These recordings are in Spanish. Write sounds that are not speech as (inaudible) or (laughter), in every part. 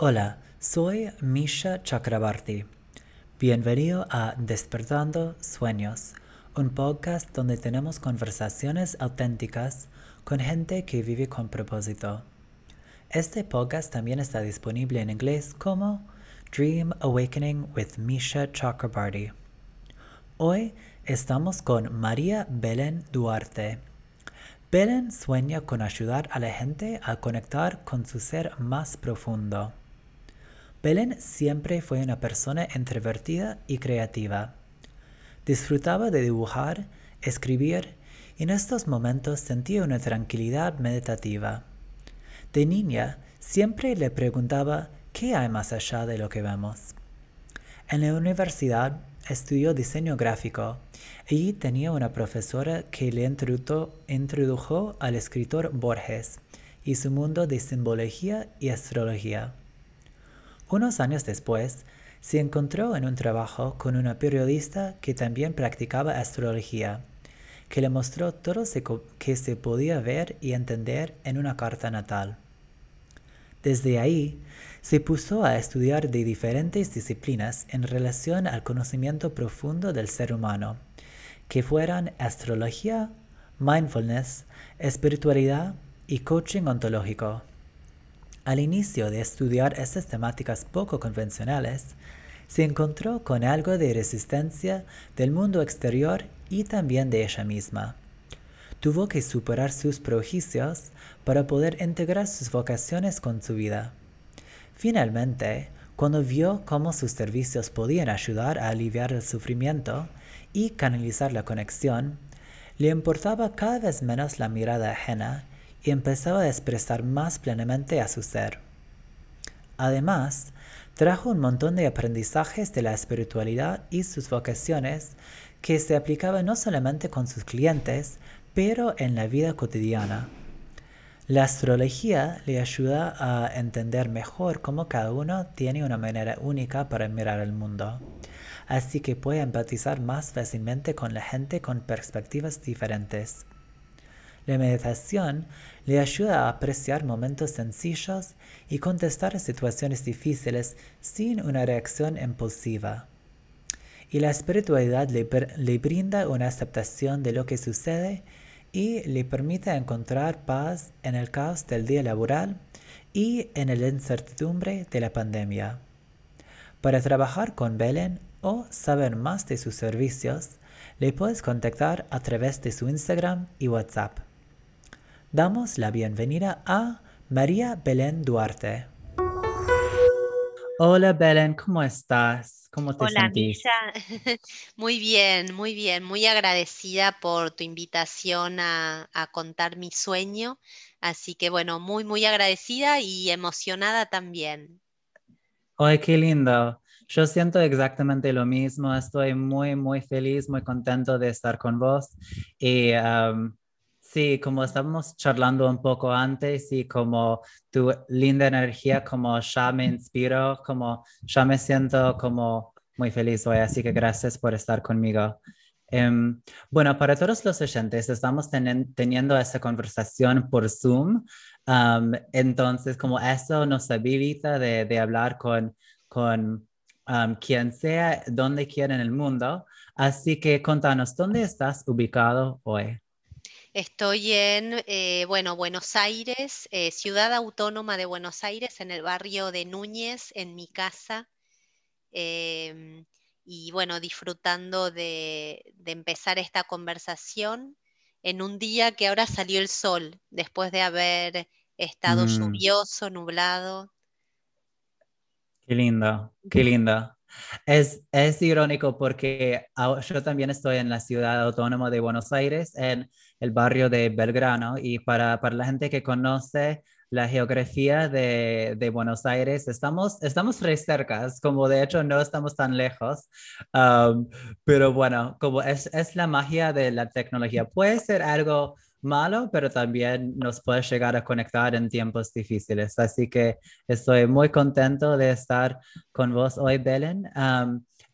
Hola, soy Misha Chakrabarti. Bienvenido a Despertando Sueños, un podcast donde tenemos conversaciones auténticas con gente que vive con propósito. Este podcast también está disponible en inglés como Dream Awakening with Misha Chakrabarti. Hoy estamos con María Belén Duarte. Belén sueña con ayudar a la gente a conectar con su ser más profundo. Belén siempre fue una persona introvertida y creativa. Disfrutaba de dibujar, escribir y en estos momentos sentía una tranquilidad meditativa. De niña siempre le preguntaba qué hay más allá de lo que vemos. En la universidad estudió diseño gráfico y tenía una profesora que le introdujo al escritor Borges y su mundo de simbología y astrología. Unos años después, se encontró en un trabajo con una periodista que también practicaba astrología, que le mostró todo lo que se podía ver y entender en una carta natal. Desde ahí, se puso a estudiar de diferentes disciplinas en relación al conocimiento profundo del ser humano, que fueran astrología, mindfulness, espiritualidad y coaching ontológico. Al inicio de estudiar estas temáticas poco convencionales, se encontró con algo de resistencia del mundo exterior y también de ella misma. Tuvo que superar sus prejuicios para poder integrar sus vocaciones con su vida. Finalmente, cuando vio cómo sus servicios podían ayudar a aliviar el sufrimiento y canalizar la conexión, le importaba cada vez menos la mirada ajena y empezaba a expresar más plenamente a su ser. Además, trajo un montón de aprendizajes de la espiritualidad y sus vocaciones que se aplicaban no solamente con sus clientes, pero en la vida cotidiana. La astrología le ayuda a entender mejor cómo cada uno tiene una manera única para mirar el mundo, así que puede empatizar más fácilmente con la gente con perspectivas diferentes. La meditación le ayuda a apreciar momentos sencillos y contestar a situaciones difíciles sin una reacción impulsiva. Y la espiritualidad le, le, brinda una aceptación de lo que sucede y le permite encontrar paz en el caos del día laboral y en la incertidumbre de la pandemia. Para trabajar con Belén o saber más de sus servicios, le puedes contactar a través de su Instagram y WhatsApp damos la bienvenida a María Belén Duarte. Hola Belén, ¿cómo estás? ¿Cómo te Hola, sentís? (laughs) Muy bien, muy bien. Muy agradecida por tu invitación a, a contar mi sueño. Así que bueno, muy, muy agradecida y emocionada también. Ay, qué lindo. Yo siento exactamente lo mismo. Estoy muy, muy feliz, muy contento de estar con vos. Y um, Sí, como estábamos charlando un poco antes y como tu linda energía, como ya me inspiro, como ya me siento como muy feliz hoy, así que gracias por estar conmigo. Um, bueno, para todos los oyentes, estamos ten teniendo esta conversación por Zoom, entonces como eso nos habilita de, hablar con, con quien sea, donde quiera en el mundo. Así que contanos, ¿dónde estás ubicado hoy? Estoy en, eh, bueno, Buenos Aires, eh, ciudad autónoma de Buenos Aires, en el barrio de Núñez, en mi casa. Em, y bueno, disfrutando de, de, empezar esta conversación en un día que ahora salió el sol, después de haber estado Mm, lluvioso, nublado. qué lindo, qué lindo. Es, es irónico porque ahora- yo también estoy en la ciudad autónoma de Buenos Aires, en el barrio de Belgrano, y para, para la gente que conoce la geografía de, de Buenos Aires, estamos, estamos re cercas, como de hecho no estamos tan lejos, pero bueno, como es, es la magia de la tecnología, puede ser algo malo, pero también nos puede llegar a conectar en tiempos difíciles. Así que estoy muy contento de estar con vos hoy, Belén.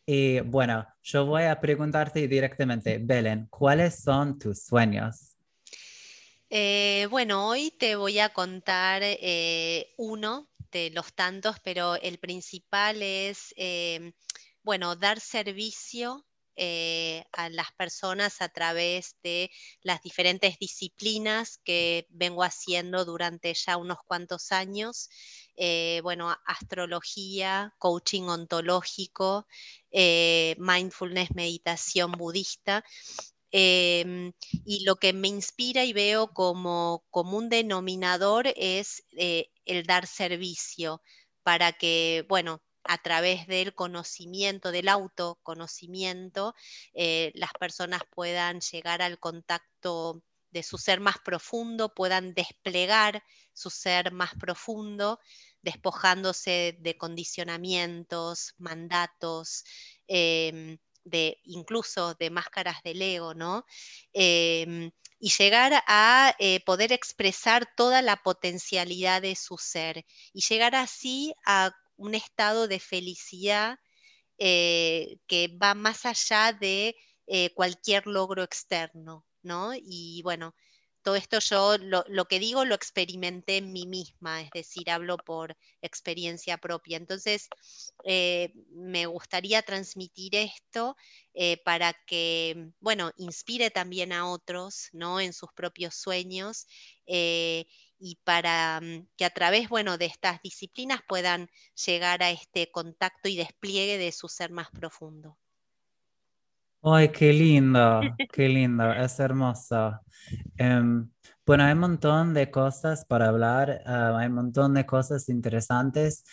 Y bueno, yo voy a preguntarte directamente, Belén, ¿cuáles son tus sueños? Eh, bueno, hoy te voy a contar eh, uno de los tantos, pero el principal es, em, bueno, dar servicio eh, a las personas a través de las diferentes disciplinas que vengo haciendo durante ya unos cuantos años. Eh, bueno, astrología, coaching ontológico, eh, mindfulness, meditación budista. Em, y lo que me inspira y veo como, como un denominador es el dar servicio para que, bueno, a través del conocimiento, del autoconocimiento, eh, las personas puedan llegar al contacto de su ser más profundo, puedan desplegar su ser más profundo, despojándose de condicionamientos, mandatos, em, de, incluso de máscaras del ego, ¿no? Em, y llegar a eh, poder expresar toda la potencialidad de su ser y llegar así a un estado de felicidad eh, que va más allá de eh, cualquier logro externo, ¿no? Y bueno, todo esto yo lo, que digo lo experimenté en mí misma, es decir, hablo por experiencia propia. Entonces, eh, me gustaría transmitir esto para que, bueno, inspire también a otros, ¿no? En sus propios sueños y para mm, que a través, bueno, de estas disciplinas puedan llegar a este contacto y despliegue de su ser más profundo. Ay, qué lindo, (laughs) qué lindo, es hermoso. Em, bueno, hay un montón de cosas para hablar, ah, hay un montón de cosas interesantes.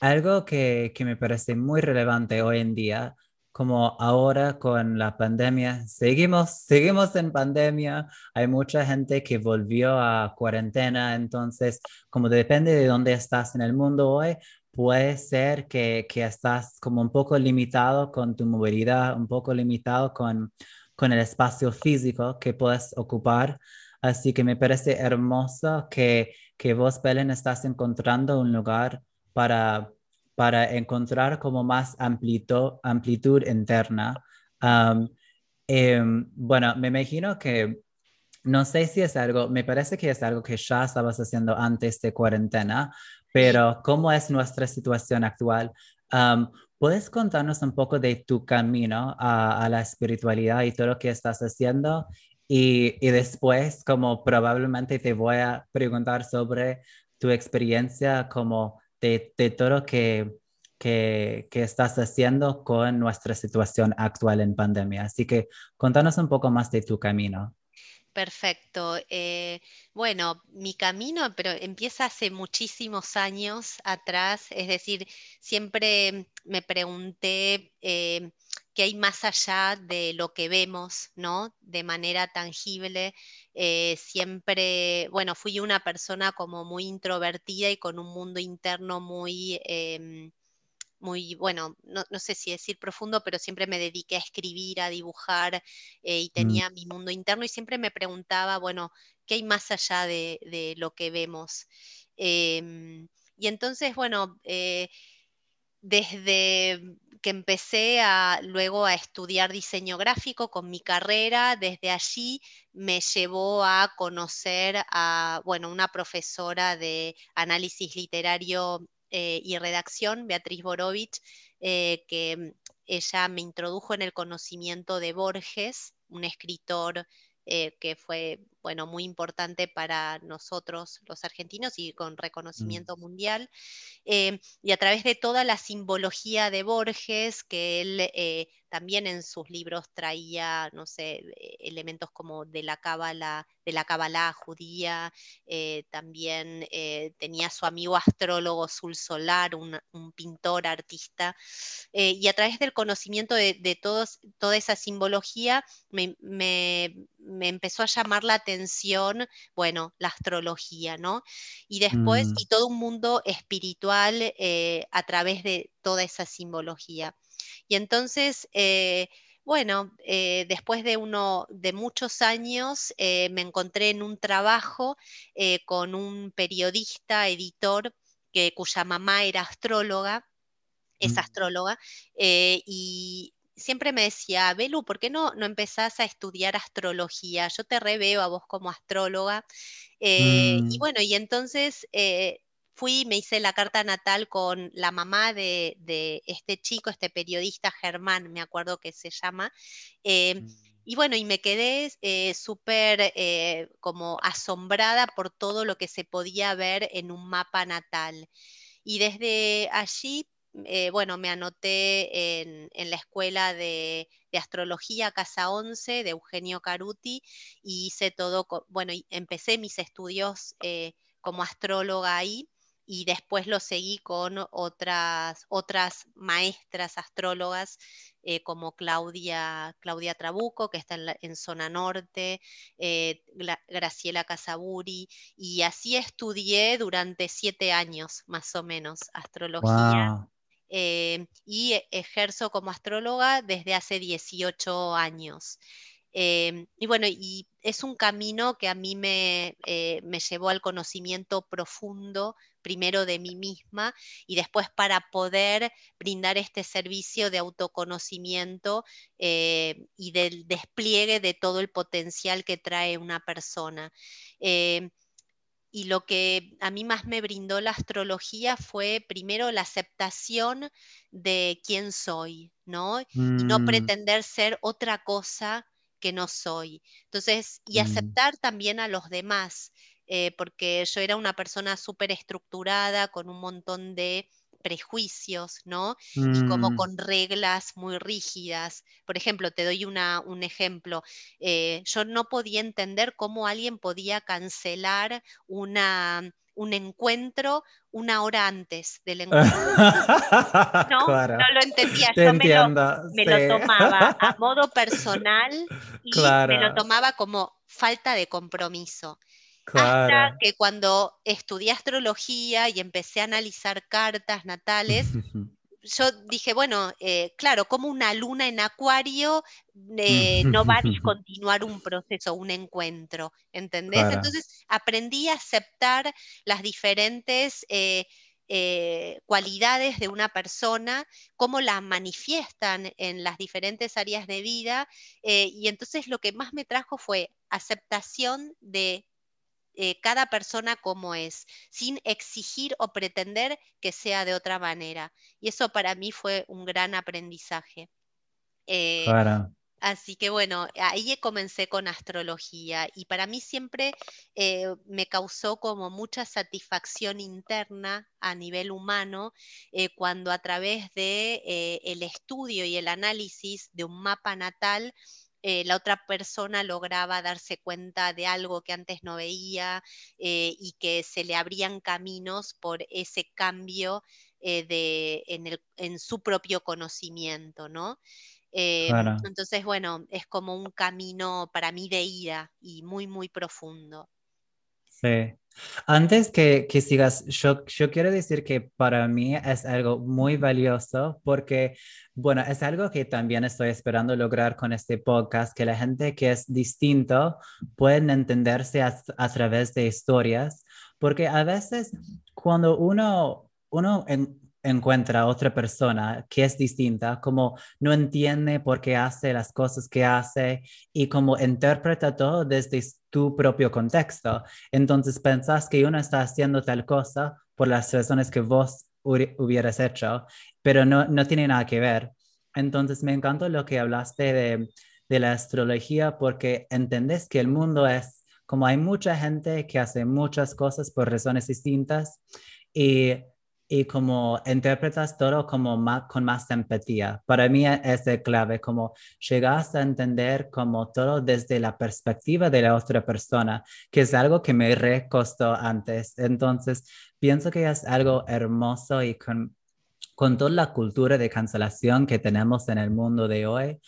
algo que, que, me parece muy relevante hoy en día como ahora con la pandemia, seguimos, seguimos en pandemia, hay mucha gente que volvió a cuarentena, entonces como depende de dónde estás en el mundo hoy, puede ser que, que estás como un poco limitado con tu movilidad, un poco limitado con, con el espacio físico que puedes ocupar. Así que me parece hermoso que, que vos, Belén, estás encontrando un lugar para para encontrar como más amplitud, amplitud interna. Em, bueno, me imagino que, no sé si es algo, me parece que es algo que ya estabas haciendo antes de cuarentena, pero ¿cómo es nuestra situación actual? ¿Puedes contarnos un poco de tu camino a, la espiritualidad y todo lo que estás haciendo? Y, después, como probablemente te voy a preguntar sobre tu experiencia como de, todo lo que, que, estás haciendo con nuestra situación actual en pandemia. Así que contanos un poco más de tu camino. Perfecto. Eh, bueno, mi camino, pero empieza hace muchísimos años atrás, es decir, siempre me pregunté eh, qué hay más allá de lo que vemos, ¿no? De manera tangible. Eh, siempre, bueno, fui una persona como muy introvertida y con un mundo interno muy, em, muy, bueno, no, sé si decir profundo, pero siempre me dediqué a escribir, a dibujar eh, y mm. tenía mi mundo interno y siempre me preguntaba, bueno, ¿qué hay más allá de, lo que vemos? Em, y entonces, bueno, eh, desde que empecé a, luego a estudiar diseño gráfico con mi carrera, desde allí me llevó a conocer a, bueno, una profesora de análisis literario eh, y redacción, Beatriz Borovich, eh, que ella me introdujo en el conocimiento de Borges, un escritor eh, que fue bueno, muy importante para nosotros los argentinos y con mm. reconocimiento mundial. y a través de toda la simbología de Borges, que él también en sus libros traía, no sé, elementos como de la cábala, de la cábala judía, eh, también eh, tenía su amigo astrólogo Sul Solar, un, pintor, artista, eh, y a través del conocimiento de, todos, toda esa simbología me, empezó a llamar la atención, bueno, la astrología, ¿no? Y después, mm. y todo un mundo espiritual a través de toda esa simbología. Y entonces, eh, bueno, eh, después de, uno, de muchos años eh, me encontré en un trabajo con un periodista, editor, que, cuya mamá era astróloga, es mm. astróloga, y siempre me decía, Belu, ¿por qué no, no empezás a estudiar astrología? Yo te reveo a vos como astróloga. Y mm. bueno, y entonces fui, me hice la carta natal con la mamá de, este chico, este periodista Germán, me acuerdo que se llama. Eh, mm. y bueno, y me quedé eh, súper eh, como asombrada por todo lo que se podía ver en un mapa natal. Y desde allí eh, bueno, me anoté en, la escuela de, astrología Casa 11 de Eugenio Caruti y hice todo, bueno, empecé mis estudios eh, como astróloga ahí y después lo seguí con otras, otras maestras astrólogas eh, como Claudia, Claudia Trabuco, que está en, Zona Norte, Graciela Casaburi, y así estudié durante siete años más o menos astrología. Eh, y e, ejerzo como astróloga desde hace 18 años. Eh, y bueno, y es un camino que a mí me, eh, me, llevó al conocimiento profundo, primero de mí misma y después para poder brindar este servicio de autoconocimiento y del despliegue de todo el potencial que trae una persona y lo que a mí más me brindó la astrología fue primero la aceptación de quién soy, ¿no? Y no mm. pretender ser otra cosa que no soy. Entonces, y mm. aceptar también a los demás, eh, porque yo era una persona súper estructurada, con un montón de prejuicios, ¿no? Y como mm. con reglas muy rígidas. Por ejemplo, te doy una, un ejemplo. Eh, yo no podía entender cómo alguien podía cancelar una, un encuentro una hora antes del (laughs) encuentro. (laughs) no, no lo entendía. Yo me, lo, tomaba a (laughs) modo personal y me lo tomaba como falta de compromiso. Hasta que cuando estudié astrología y empecé a analizar cartas natales, yo dije, bueno, eh, claro, como una luna en acuario eh, no va a (laughs) discontinuar un proceso, un encuentro, ¿entendés? Entonces aprendí a aceptar las diferentes eh, cualidades de una persona, cómo las manifiestan en las diferentes áreas de vida, y entonces lo que más me trajo fue aceptación de eh, cada persona como es, sin exigir o pretender que sea de otra manera. Y eso para mí fue un gran aprendizaje. Eh, así que bueno, ahí comencé con astrología y para mí siempre eh, me causó como mucha satisfacción interna a nivel humano cuando a través de el estudio y el análisis de un mapa natal eh, la otra persona lograba darse cuenta de algo que antes no veía eh, y que se le abrían caminos por ese cambio eh, en, su propio conocimiento, ¿no? Entonces, bueno, es como un camino para mí de ida y muy, muy profundo. Sí. Antes que, que sigas, yo, yo, quiero decir que para mí es algo muy valioso porque, bueno, es algo que también estoy esperando lograr con este podcast, que la gente que es distinto pueden entenderse a, a través de historias, porque a veces cuando uno, uno en, encuentra otra persona que es distinta, como no entiende por qué hace las cosas que hace y como interpreta todo desde tu propio contexto. Entonces pensás que uno está haciendo tal cosa por las razones que vos hubieras hecho, pero no, no tiene nada que ver. Entonces me encantó lo que hablaste de, de la astrología porque entendés que el mundo es como hay mucha gente que hace muchas cosas por razones distintas y y como interpretas todo como más, con más empatía. Para mí es de clave, como llegas a entender como todo desde la perspectiva de la otra persona, que es algo que me recostó antes. Entonces, pienso que es algo hermoso y con, con toda la cultura de cancelación que tenemos en el mundo de hoy,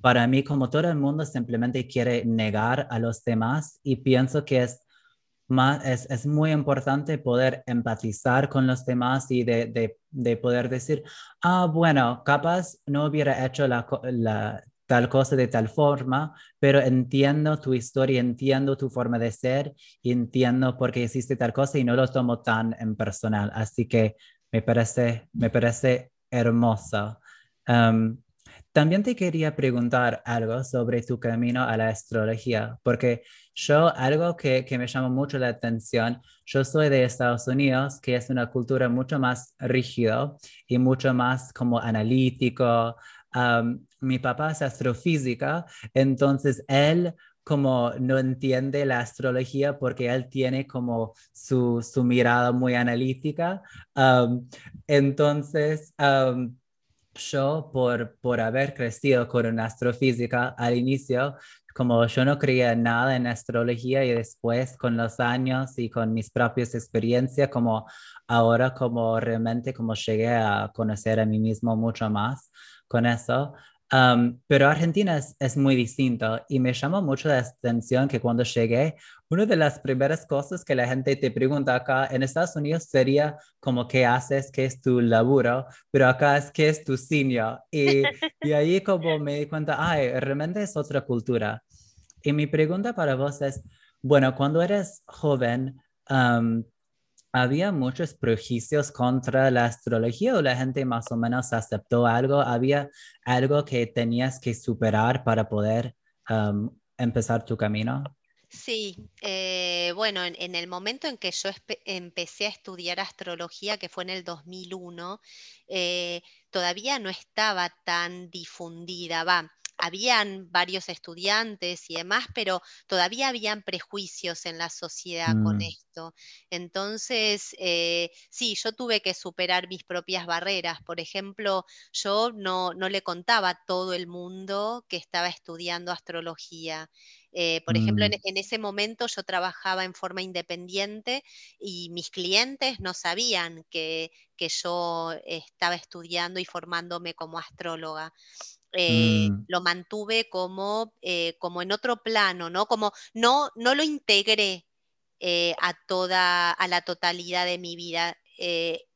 para mí, como todo el mundo simplemente quiere negar a los demás y pienso que es es, es, muy importante poder empatizar con los demás y de, de, de, poder decir, ah, bueno, capaz no hubiera hecho la, la, tal cosa de tal forma, pero entiendo tu historia, entiendo tu forma de ser, entiendo por qué hiciste tal cosa y no lo tomo tan en personal. Así que me parece, me parece hermoso. Um, también te quería preguntar algo sobre tu camino a la astrología, porque yo, algo que, que me llama mucho la atención, yo soy de Estados Unidos, que es una cultura mucho más rígida y mucho más como analítico. mi papá es astrofísica, entonces él como no entiende la astrología porque él tiene como su, su mirada muy analítica. entonces, yo por, por haber crecido con una astrofísica al inicio, como yo no creía nada en astrología y después con los años y con mis propias experiencias, como ahora como realmente como llegué a conocer a mí mismo mucho más con eso, pero Argentina es, muy distinto y me llama mucho la atención que cuando llegué, una de las primeras cosas que la gente te pregunta acá en Estados Unidos sería como qué haces, qué es tu laburo, pero acá es qué es tu signo. Y, y ahí como me di cuenta, ay, realmente es otra cultura. Y mi pregunta para vos es, bueno, cuando eres joven, ¿Había muchos prejuicios contra la astrología o la gente más o menos aceptó algo? ¿Había algo que tenías que superar para poder empezar tu camino? Sí, eh, bueno, en, el momento en que yo empecé a estudiar astrología, que fue en el 2001, eh, todavía no estaba tan difundida, habían varios estudiantes y demás, pero todavía habían prejuicios en la sociedad con mm. esto. Entonces, eh, sí, yo tuve que superar mis propias barreras. Por ejemplo, yo no, no le contaba a todo el mundo que estaba estudiando astrología. Eh, por ejemplo, en, mm. en, ese momento yo trabajaba en forma independiente y mis clientes no sabían que, que yo estaba estudiando y formándome como astróloga. Eh, mm. lo mantuve como, eh, como en otro plano, ¿no? Como no, no lo integré eh, a toda, a la totalidad de mi vida.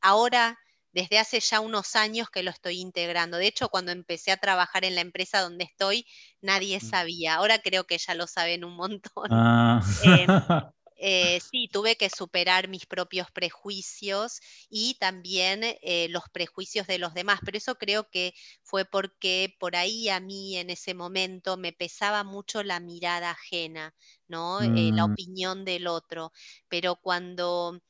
ahora, desde hace ya unos años que lo estoy integrando. De hecho, cuando empecé a trabajar en la empresa donde estoy, nadie mm. sabía. Ahora creo que ya lo saben un montón. Ah. (laughs) (laughs) Eh, sí, tuve que superar mis propios prejuicios y también eh, los prejuicios de los demás, pero eso creo que fue porque por ahí a mí en ese momento me pesaba mucho la mirada ajena, ¿no? Eh, la mm. opinión del otro, pero cuando...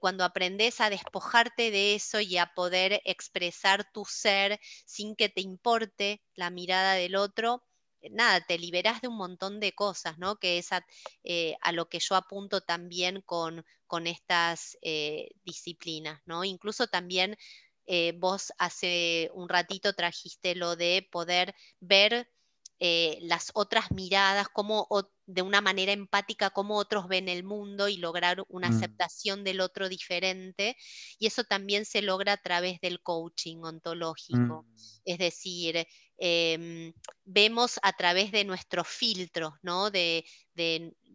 cuando aprendes a despojarte de eso y a poder expresar tu ser sin que te importe la mirada del otro, nada, te liberás de un montón de cosas, ¿no? Que es a, eh, lo que yo apunto también con, con estas eh, disciplinas, ¿no? Incluso también vos hace un ratito trajiste lo de poder ver las otras miradas, cómo de una manera empática, cómo otros ven el mundo y lograr una mm. aceptación del otro diferente. Y eso también se logra a través del coaching ontológico. Mm. Es decir, Em, vemos a través de nuestros filtros, ¿no? De,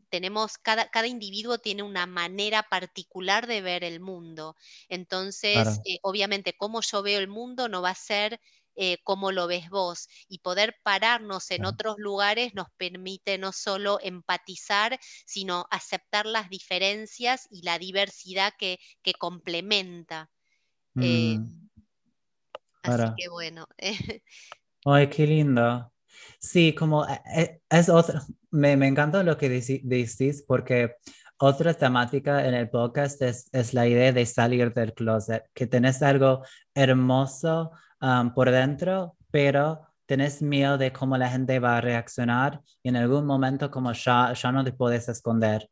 tenemos, cada, cada, individuo tiene una manera particular de ver el mundo. Entonces, eh, obviamente, cómo yo veo el mundo no va a ser eh, como lo ves vos. Y poder pararnos en otros lugares nos permite no solo empatizar, sino aceptar las diferencias y la diversidad que, complementa. Eh, mm. así que bueno. (laughs) Ay, qué lindo. Sí, como eh, eh, es otro, me, me encanta lo que decís porque otra temática en el podcast es, es, la idea de salir del closet, que tenés algo hermoso por dentro, pero tenés miedo de cómo la gente va a reaccionar y en algún momento como ya, ya no te puedes esconder.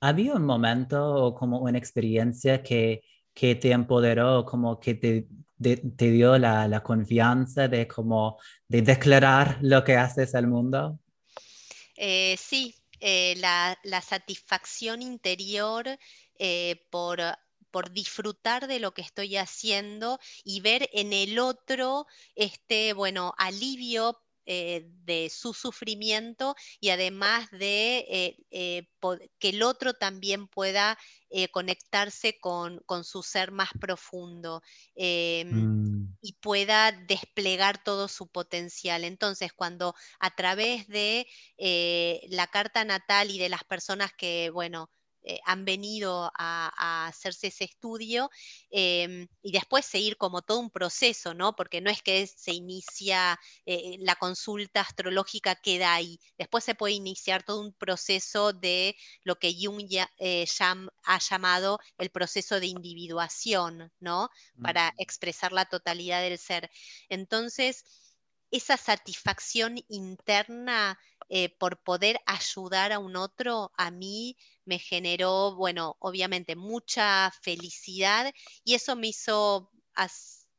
¿Había un momento o como una experiencia que, que te empoderó, como que te te dio la, confianza de como de declarar lo que haces al mundo? Eh, sí, eh, la, satisfacción interior eh, por, por disfrutar de lo que estoy haciendo y ver en el otro este, bueno, alivio eh, de su sufrimiento y además de eh, eh, que el otro también pueda conectarse con, su ser más profundo em, mm. y pueda desplegar todo su potencial. Entonces, cuando a través de la carta natal y de las personas que, bueno, eh, han venido a, hacerse ese estudio em, y después seguir como todo un proceso, ¿no? Porque no es que se inicia eh, la consulta astrológica queda ahí, después se puede iniciar todo un proceso de lo que Jung ya, eh, ha llamado el proceso de individuación, ¿no? Para mm. expresar la totalidad del ser. Entonces, esa satisfacción interna por poder ayudar a un otro, a mí me generó, bueno, obviamente mucha felicidad y eso me hizo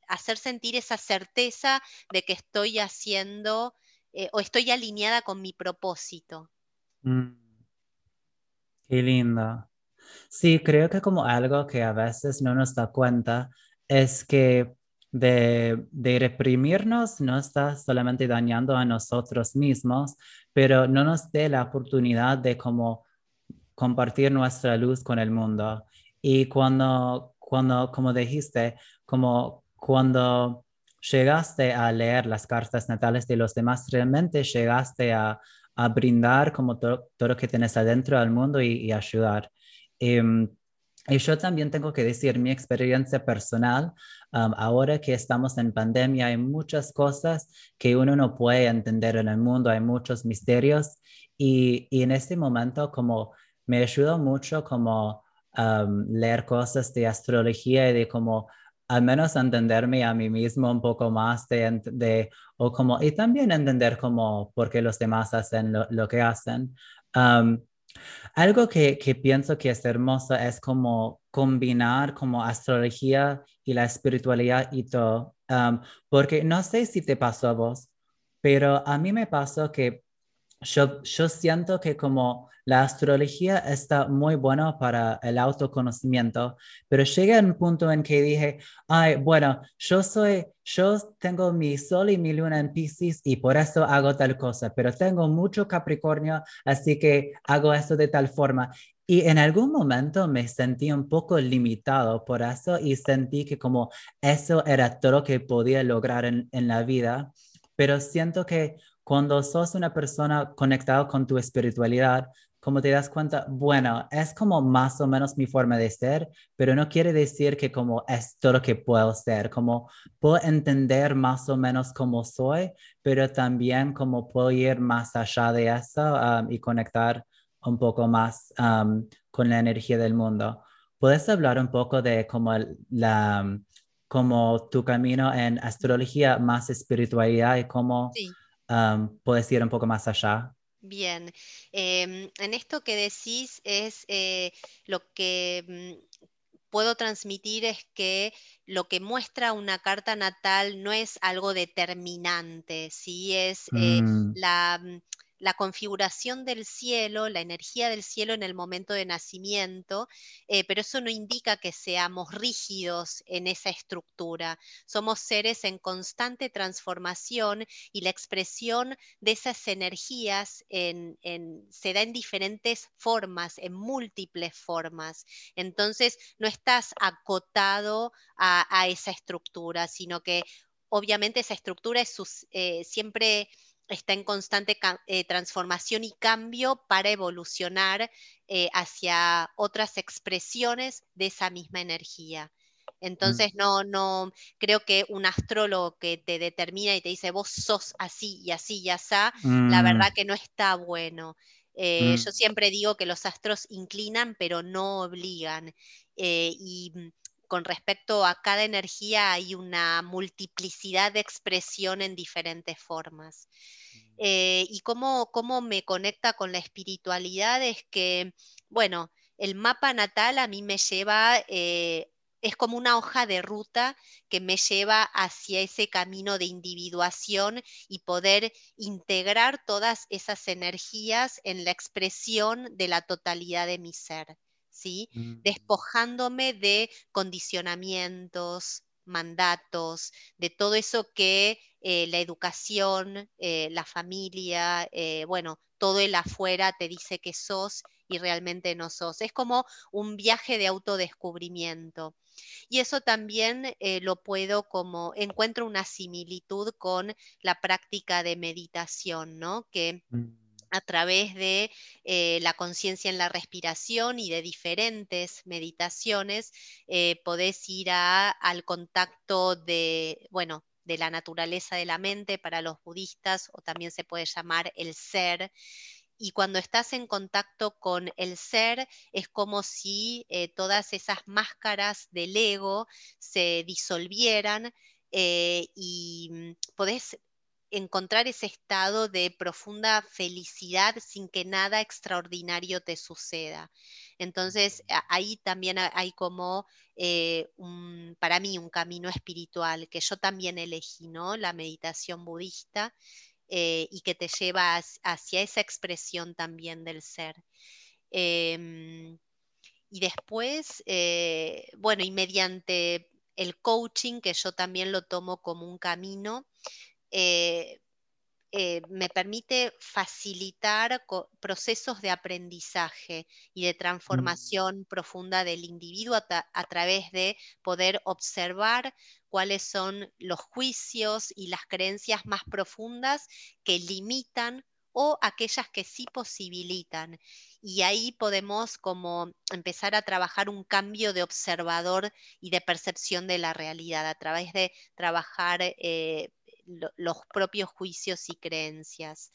hacer sentir esa certeza de que estoy haciendo eh, o estoy alineada con mi propósito. Mm. Qué linda. Sí, creo que como algo que a veces no nos da cuenta es que de, de, reprimirnos no está solamente dañando a nosotros mismos, pero no nos dé la oportunidad de como compartir nuestra luz con el mundo. Y cuando, cuando como dijiste, como cuando llegaste a leer las cartas natales de los demás, realmente llegaste a, a brindar como todo, todo lo que tienes adentro del mundo y, ayudar. Em, y yo también tengo que decir mi experiencia personal. Um, ahora que estamos en pandemia, hay muchas cosas que uno no puede entender en el mundo, hay muchos misterios. Y, y en este momento, como me ayudó mucho como leer cosas de astrología y de como al menos entenderme a mí mismo un poco más de, de o como, y también entender como por qué los demás hacen lo, que hacen. Algo que, que, pienso que es hermoso es como combinar como astrología y la espiritualidad y todo, porque no sé si te pasó a vos, pero a mí me pasó que yo, yo siento que como la astrología está muy buena para el autoconocimiento, pero llega un punto en que dije, ay, bueno, yo soy, yo tengo mi sol y mi luna en Pisces y por eso hago tal cosa, pero tengo mucho Capricornio, así que hago esto de tal forma. Y en algún momento me sentí un poco limitado por eso y sentí que como eso era todo lo que podía lograr en, en la vida, pero siento que cuando sos una persona conectada con tu espiritualidad, como te das cuenta, bueno, es como más o menos mi forma de ser, pero no quiere decir que como es todo lo que puedo ser, como puedo entender más o menos cómo soy, pero también como puedo ir más allá de eso um, y conectar un poco más um, con la energía del mundo. ¿Puedes hablar un poco de como la como tu camino en astrología más espiritualidad y cómo um, puedes ir un poco más allá? Bien, em, en esto que decís es eh, lo que mm, puedo transmitir es que lo que muestra una carta natal no es algo determinante, ¿sí? es eh, mm. la mm, la configuración del cielo, la energía del cielo en el momento de nacimiento, eh, pero eso no indica que seamos rígidos en esa estructura. Somos seres en constante transformación y la expresión de esas energías se da en diferentes formas, en múltiples formas. Entonces, no estás acotado a, esa estructura, sino que obviamente esa estructura es eh, siempre está en constante eh, transformación y cambio para evolucionar eh, hacia otras expresiones de esa misma energía. Mm. Entonces, no, no, creo que un astrólogo que te determina y te dice, vos sos así y así y así, la verdad mm. que no está bueno. Eh, yo mm. siempre digo que los astros inclinan, pero no obligan. y con respecto a cada energía hay una multiplicidad de expresión en diferentes formas. Mm. Eh, y cómo, cómo me conecta con la espiritualidad es que, bueno, el mapa natal a mí me lleva, eh, es como una hoja de ruta que me lleva hacia ese camino de individuación y poder integrar todas esas energías en la expresión de la totalidad de mi ser. Mm. Despojándome de condicionamientos, mandatos, de todo eso que eh, la educación, eh, la familia, eh, bueno, todo el afuera te dice que sos y realmente no sos. Es como un viaje de autodescubrimiento. Y eso también lo puedo como, encuentro una similitud con la práctica de meditación, ¿no? Que mm a través de eh, la conciencia en la respiración y de diferentes meditaciones, eh, podés ir al contacto de, bueno, de la naturaleza de la mente para los budistas, o también se puede llamar el ser. Y cuando estás en contacto con el ser, es como si eh, todas esas máscaras del ego se disolvieran y mm, podés encontrar ese estado de profunda felicidad sin que nada extraordinario te suceda. Entonces, ahí también hay como, eh, para mí, un camino espiritual que yo también elegí, ¿no? La meditación budista eh, y que te lleva hacia esa expresión también del ser. Em, y después, eh, bueno, y mediante el coaching, que yo también lo tomo como un camino, eh, eh, me permite facilitar procesos de aprendizaje y de mm. transformación profunda del individuo a, través de poder observar cuáles son los juicios y las creencias más profundas que limitan o aquellas que sí posibilitan. Y ahí podemos como empezar a trabajar un cambio de observador y de percepción de la realidad a través de trabajar eh, los propios juicios y creencias.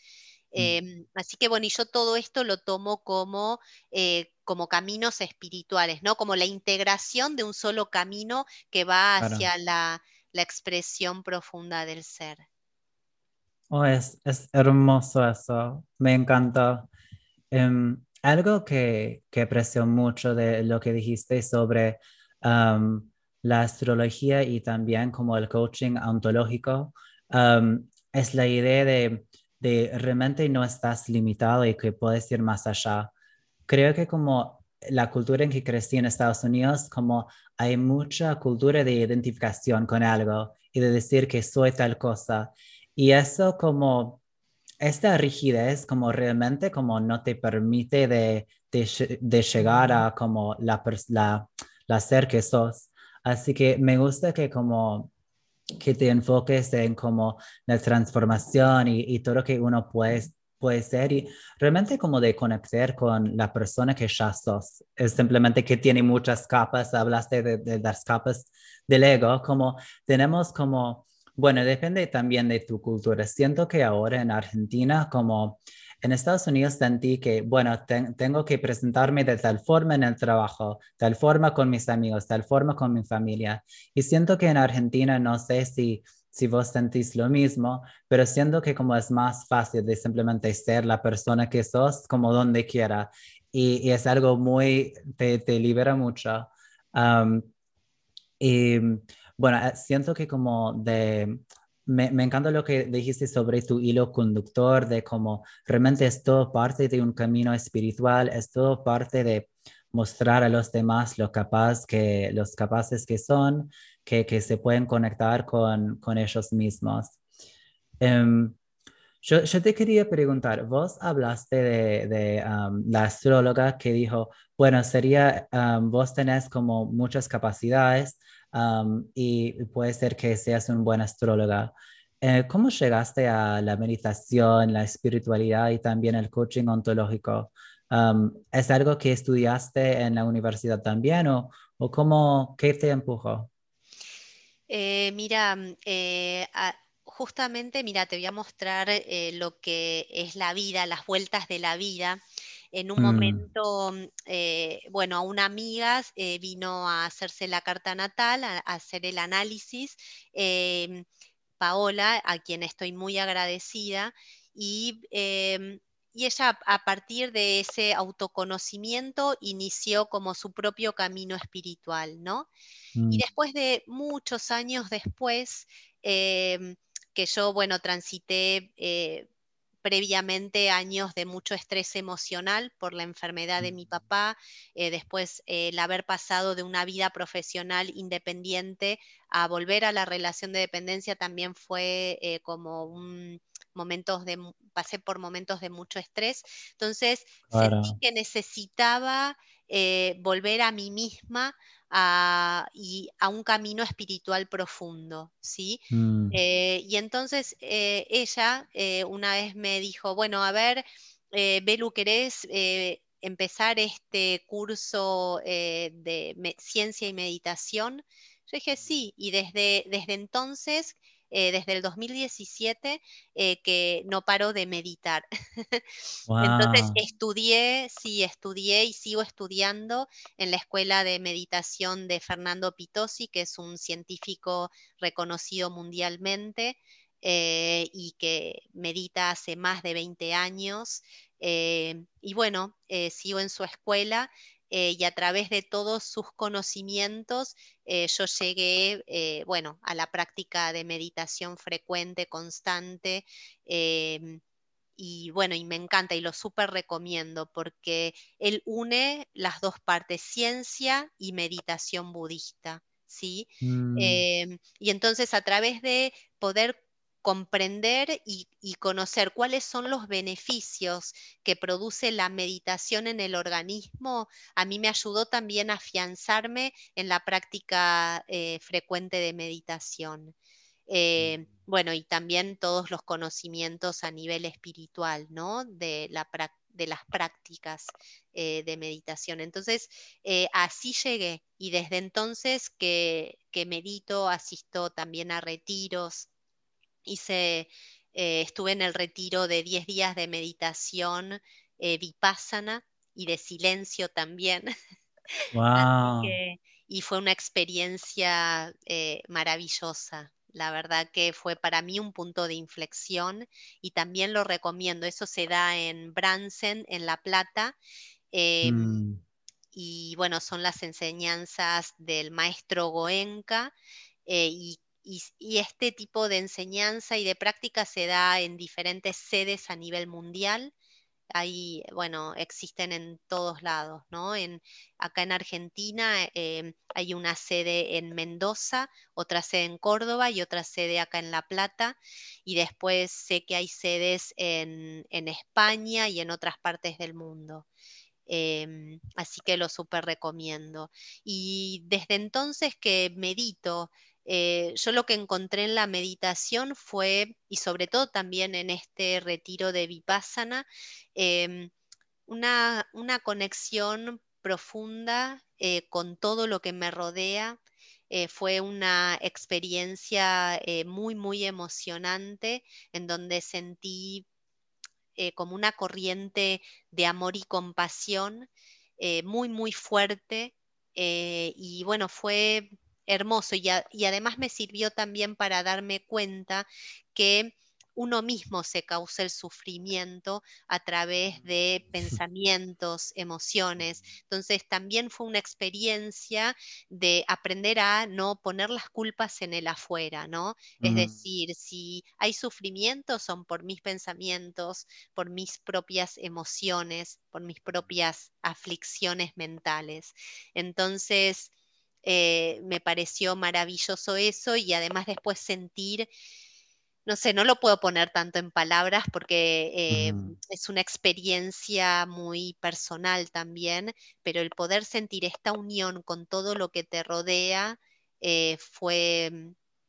Mm. Em, así que bueno, y yo todo esto lo tomo como, eh, como caminos espirituales, ¿no? Como la integración de un solo camino que va hacia la, expresión profunda del ser. Oh, es, hermoso eso, me encanta. Em, algo que, que, aprecio mucho de lo que dijiste sobre la astrología y también como el coaching ontológico es la idea de, de, realmente no estás limitado y que puedes ir más allá. Creo que como la cultura en que crecí en Estados Unidos, como hay mucha cultura de identificación con algo y de decir que soy tal cosa. Y eso como, esta rigidez como realmente como no te permite de, de, llegar a como la, la, la ser que sos. Así que me gusta que como que te enfoques en como la transformación y, y todo lo que uno puede, puede ser y realmente como de conectar con la persona que ya sos. Es simplemente que tiene muchas capas, hablaste de, de las capas del ego, como tenemos como, bueno, depende también de tu cultura. Siento que ahora en Argentina como en Estados Unidos sentí que, bueno, tengo que presentarme de tal forma en el trabajo, tal forma con mis amigos, tal forma con mi familia. Y siento que en Argentina, no sé si, si vos sentís lo mismo, pero siento que como es más fácil de simplemente ser la persona que sos como donde quiera. Y, es algo muy, te, te libera mucho. y bueno, siento que como de me, me, encanta lo que dijiste sobre tu hilo conductor, de cómo realmente es todo parte de un camino espiritual, es todo parte de mostrar a los demás lo capaz que, los capaces que son, que, que se pueden conectar con, con ellos mismos. Um, yo, yo, te quería preguntar, vos hablaste de, de um, la astróloga que dijo, bueno, sería, um, vos tenés como muchas capacidades, y puede ser que seas un buen astróloga. Eh, ¿Cómo llegaste a la meditación, la espiritualidad y también el coaching ontológico? ¿Es algo que estudiaste en la universidad también o, o cómo, qué te empujó? Eh, mira, eh, justamente, mira, te voy a mostrar lo que es la vida, las vueltas de la vida en un mm. momento, mm, eh, bueno, a una amiga eh, vino a hacerse la carta natal, a, hacer el análisis, em, Paola, a quien estoy muy agradecida, y, em, y ella a partir de ese autoconocimiento inició como su propio camino espiritual, ¿no? Y mm. después de muchos años después, em, que yo, bueno, transité eh, previamente años de mucho estrés emocional por la enfermedad de mi papá, eh, después eh, el haber pasado de una vida profesional independiente a volver a la relación de dependencia también fue eh, como un momentos de, pasé por momentos de mucho estrés, entonces sentí que necesitaba volver a mí misma y a un camino espiritual profundo, ¿sí? Mm. Eh, y entonces eh, ella eh, una vez me dijo, bueno, a ver, Belu, ¿querés empezar este curso de ciencia y meditación? Yo dije sí, y desde, desde entonces, desde el 2017, que no paro de meditar. (laughs) Entonces estudié, sí, estudié y sigo estudiando en la Escuela de Meditación de Fernando Pitosi, que es un científico reconocido mundialmente. Eh, y que medita hace más de 20 años. Eh, y bueno, eh, sigo en su escuela y a través de todos sus conocimientos yo llegué, bueno, a la práctica de meditación frecuente, constante. y bueno, y me encanta y lo súper recomiendo porque él une las dos partes, ciencia y meditación budista. ¿sí? Mm. y entonces a través de poder comprender y, conocer cuáles son los beneficios que produce la meditación en el organismo, a mí me ayudó también a afianzarme en la práctica eh, frecuente de meditación. Eh, bueno, y también todos los conocimientos a nivel espiritual, ¿no? De, la, de las prácticas eh, de meditación. Entonces, así llegué y desde entonces que, que medito, asisto también a retiros, hice, eh, estuve en el retiro de 10 días de meditación eh, vipassana y de silencio también. (laughs) y fue una experiencia eh, maravillosa. La verdad que fue para mí un punto de inflexión y también lo recomiendo. Eso se da en Bransen, en La Plata. Em, mm. Y bueno, son las enseñanzas del maestro Goenka y y, este tipo de enseñanza y de práctica se da en diferentes sedes a nivel mundial. Ahí, bueno, existen en todos lados, ¿no? En, acá en Argentina em, hay una sede en Mendoza, otra sede en Córdoba y otra sede acá en La Plata. Y después sé que hay sedes en, España y en otras partes del mundo. Em, así que lo súper recomiendo. Y desde entonces que medito, eh, yo lo que encontré en la meditación fue, y sobre todo también en este retiro de Vipassana, em, una, conexión profunda eh, con todo lo que me rodea. Eh, fue una experiencia muy, muy emocionante en donde sentí como una corriente de amor y compasión muy, muy fuerte. y bueno, fue hermoso y, además me sirvió también para darme cuenta que uno mismo se causa el sufrimiento a través de (laughs) pensamientos, emociones. Entonces también fue una experiencia de aprender a no poner las culpas en el afuera, ¿no? Es decir, si hay sufrimiento son por mis pensamientos, por mis propias emociones, por mis propias aflicciones mentales. Entonces, eh, me pareció maravilloso eso y además después sentir, no sé, no lo puedo poner tanto en palabras porque eh, es una experiencia muy personal también, pero el poder sentir esta unión con todo lo que te rodea eh, fue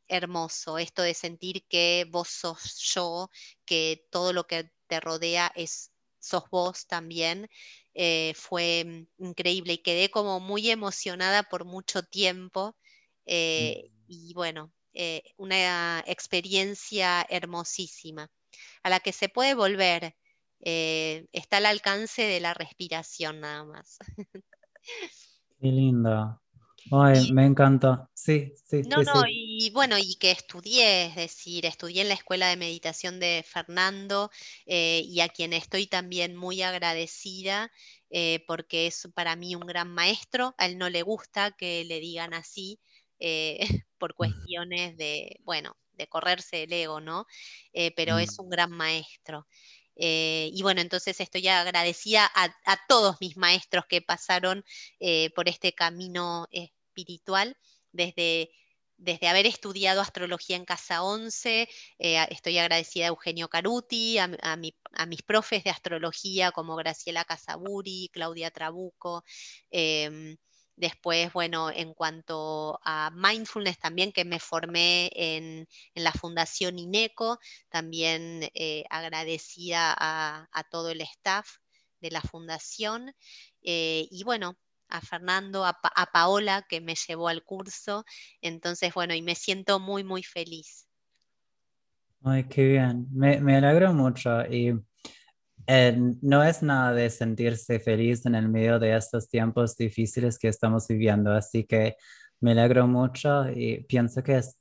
hermoso, esto de sentir que vos sos yo, que todo lo que te rodea es sos vos también, eh, fue increíble y quedé como muy emocionada por mucho tiempo. Eh, mm. Y bueno, eh, una experiencia hermosísima, a la que se puede volver. está al alcance de la respiración nada más. (laughs) Qué linda. Ay, me encanta. Sí, sí. No, no, y bueno, y que estudié, es decir, estudié en la Escuela de Meditación de Fernando eh, y a quien estoy también muy agradecida eh, porque es para mí un gran maestro. A él no le gusta que le digan así eh, (laughs) por cuestiones de, bueno, de correrse el ego, ¿no? pero es mm. un gran maestro. Eh, y bueno, entonces estoy agradecida a, todos mis maestros que pasaron eh, por este camino espiritual, desde, desde haber estudiado astrología en Casa 11, eh, estoy agradecida a Eugenio Caruti, a, mis profes de astrología como Graciela Casaburi, Claudia Trabuco. Em, Después, bueno, en cuanto a mindfulness también, que me formé en, la Fundación INECO, también eh, agradecida a, todo el staff de la fundación. Eh, y bueno, a Fernando, a, Paola, que me llevó al curso. Entonces, bueno, y me siento muy, muy feliz. Ay, qué bien. Me, me alegro mucho. Y eh, no es nada de sentirse feliz en el medio de estos tiempos difíciles que estamos viviendo, así que me alegro mucho y pienso que es,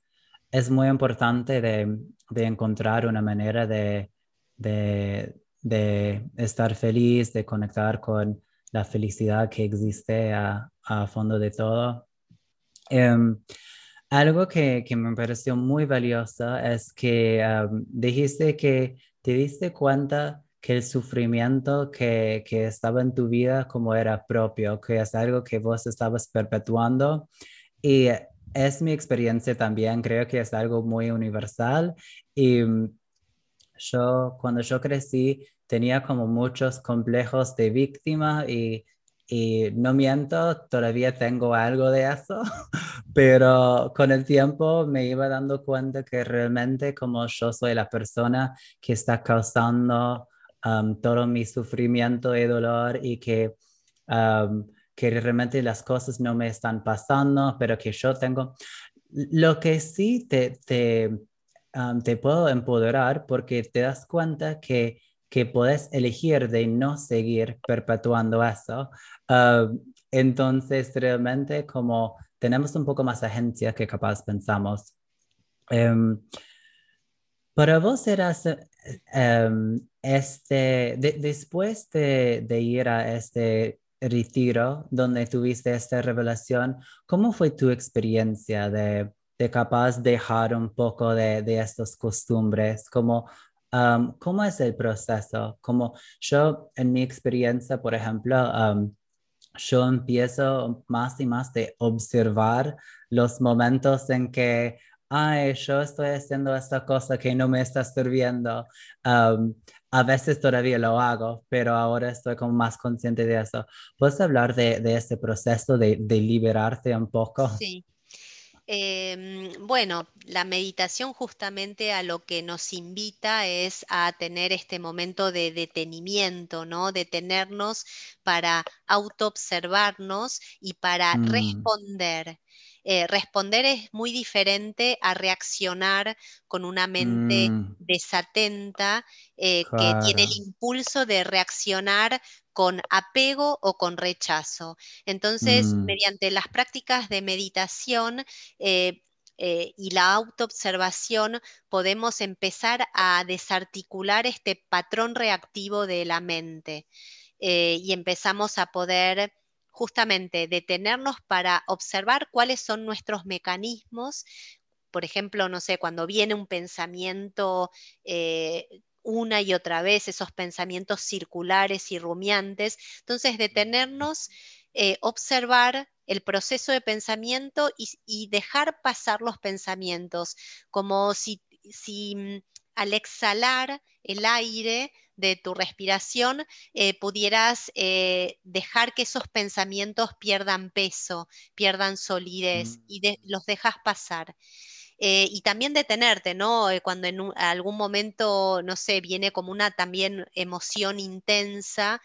es muy importante de, de encontrar una manera de, de, de, estar feliz, de conectar con la felicidad que existe a, fondo de todo. Em, algo que, me pareció muy valioso es que dijiste que te diste cuenta que el sufrimiento que, que, estaba en tu vida como era propio, que es algo que vos estabas perpetuando. Y es mi experiencia también, creo que es algo muy universal. Y yo, cuando yo crecí, tenía como muchos complejos de víctima y, y no miento, todavía tengo algo de eso, (laughs) pero con el tiempo me iba dando cuenta que realmente como yo soy la persona que está causando todo mi sufrimiento y dolor y que, que realmente las cosas no me están pasando, pero que yo tengo... Lo que sí te, te, te puedo empoderar porque te das cuenta que, que puedes elegir de no seguir perpetuando eso. entonces, realmente como tenemos un poco más agencia que capaz pensamos. Um, para vos era em, este, después de, ir a este retiro donde tuviste esta revelación, ¿cómo fue tu experiencia de, de dejar un poco de, de estas costumbres? ¿Cómo, ¿Cómo es el proceso? Como yo, en mi experiencia, por ejemplo, yo empiezo más y más de observar los momentos en que ay, yo estoy haciendo esta cosa que no me está sirviendo. a veces todavía lo hago, pero ahora estoy como más consciente de eso. ¿Puedes hablar de, de ese proceso de, de, liberarte un poco? Sí. Em, bueno, la meditación justamente a lo que nos invita es a tener este momento de detenimiento, ¿no? Detenernos para autoobservarnos y para mm. responder. Eh, responder es muy diferente a reaccionar con una mente mm. desatenta eh, que tiene el impulso de reaccionar con apego o con rechazo. Entonces, mm. mediante las prácticas de meditación, eh, y la autoobservación podemos empezar a desarticular este patrón reactivo de la mente y empezamos a poder justamente detenernos para observar cuáles son nuestros mecanismos. Por ejemplo, no sé, cuando viene un pensamiento eh, una y otra vez, esos pensamientos circulares y rumiantes. Entonces, detenernos, eh, observar el proceso de pensamiento y, dejar pasar los pensamientos, como si, si mm, al exhalar el aire de tu respiración eh, pudieras eh, dejar que esos pensamientos pierdan peso, pierdan solidez mm. y los dejas pasar. Eh, y también detenerte, ¿no? Cuando en algún momento, no sé, viene como una también emoción intensa,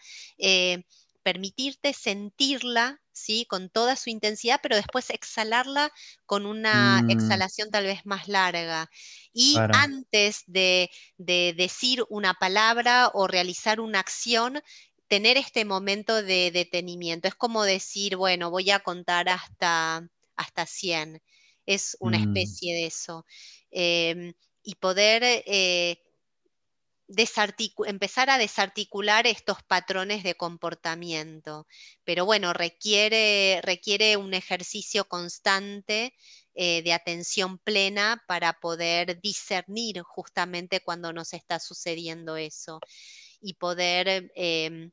permitirte sentirla, ¿sí? Con toda su intensidad, pero después exhalarla con una mm. exhalación tal vez más larga. Y antes de, decir una palabra o realizar una acción, tener este momento de detenimiento. Es como decir, bueno, voy a contar hasta, hasta 100. Es una mm. especie de eso. Em, y poder eh, empezar a desarticular estos patrones de comportamiento. Pero bueno, requiere, requiere un ejercicio constante eh, de atención plena para poder discernir justamente cuando nos está sucediendo eso y poder... Em,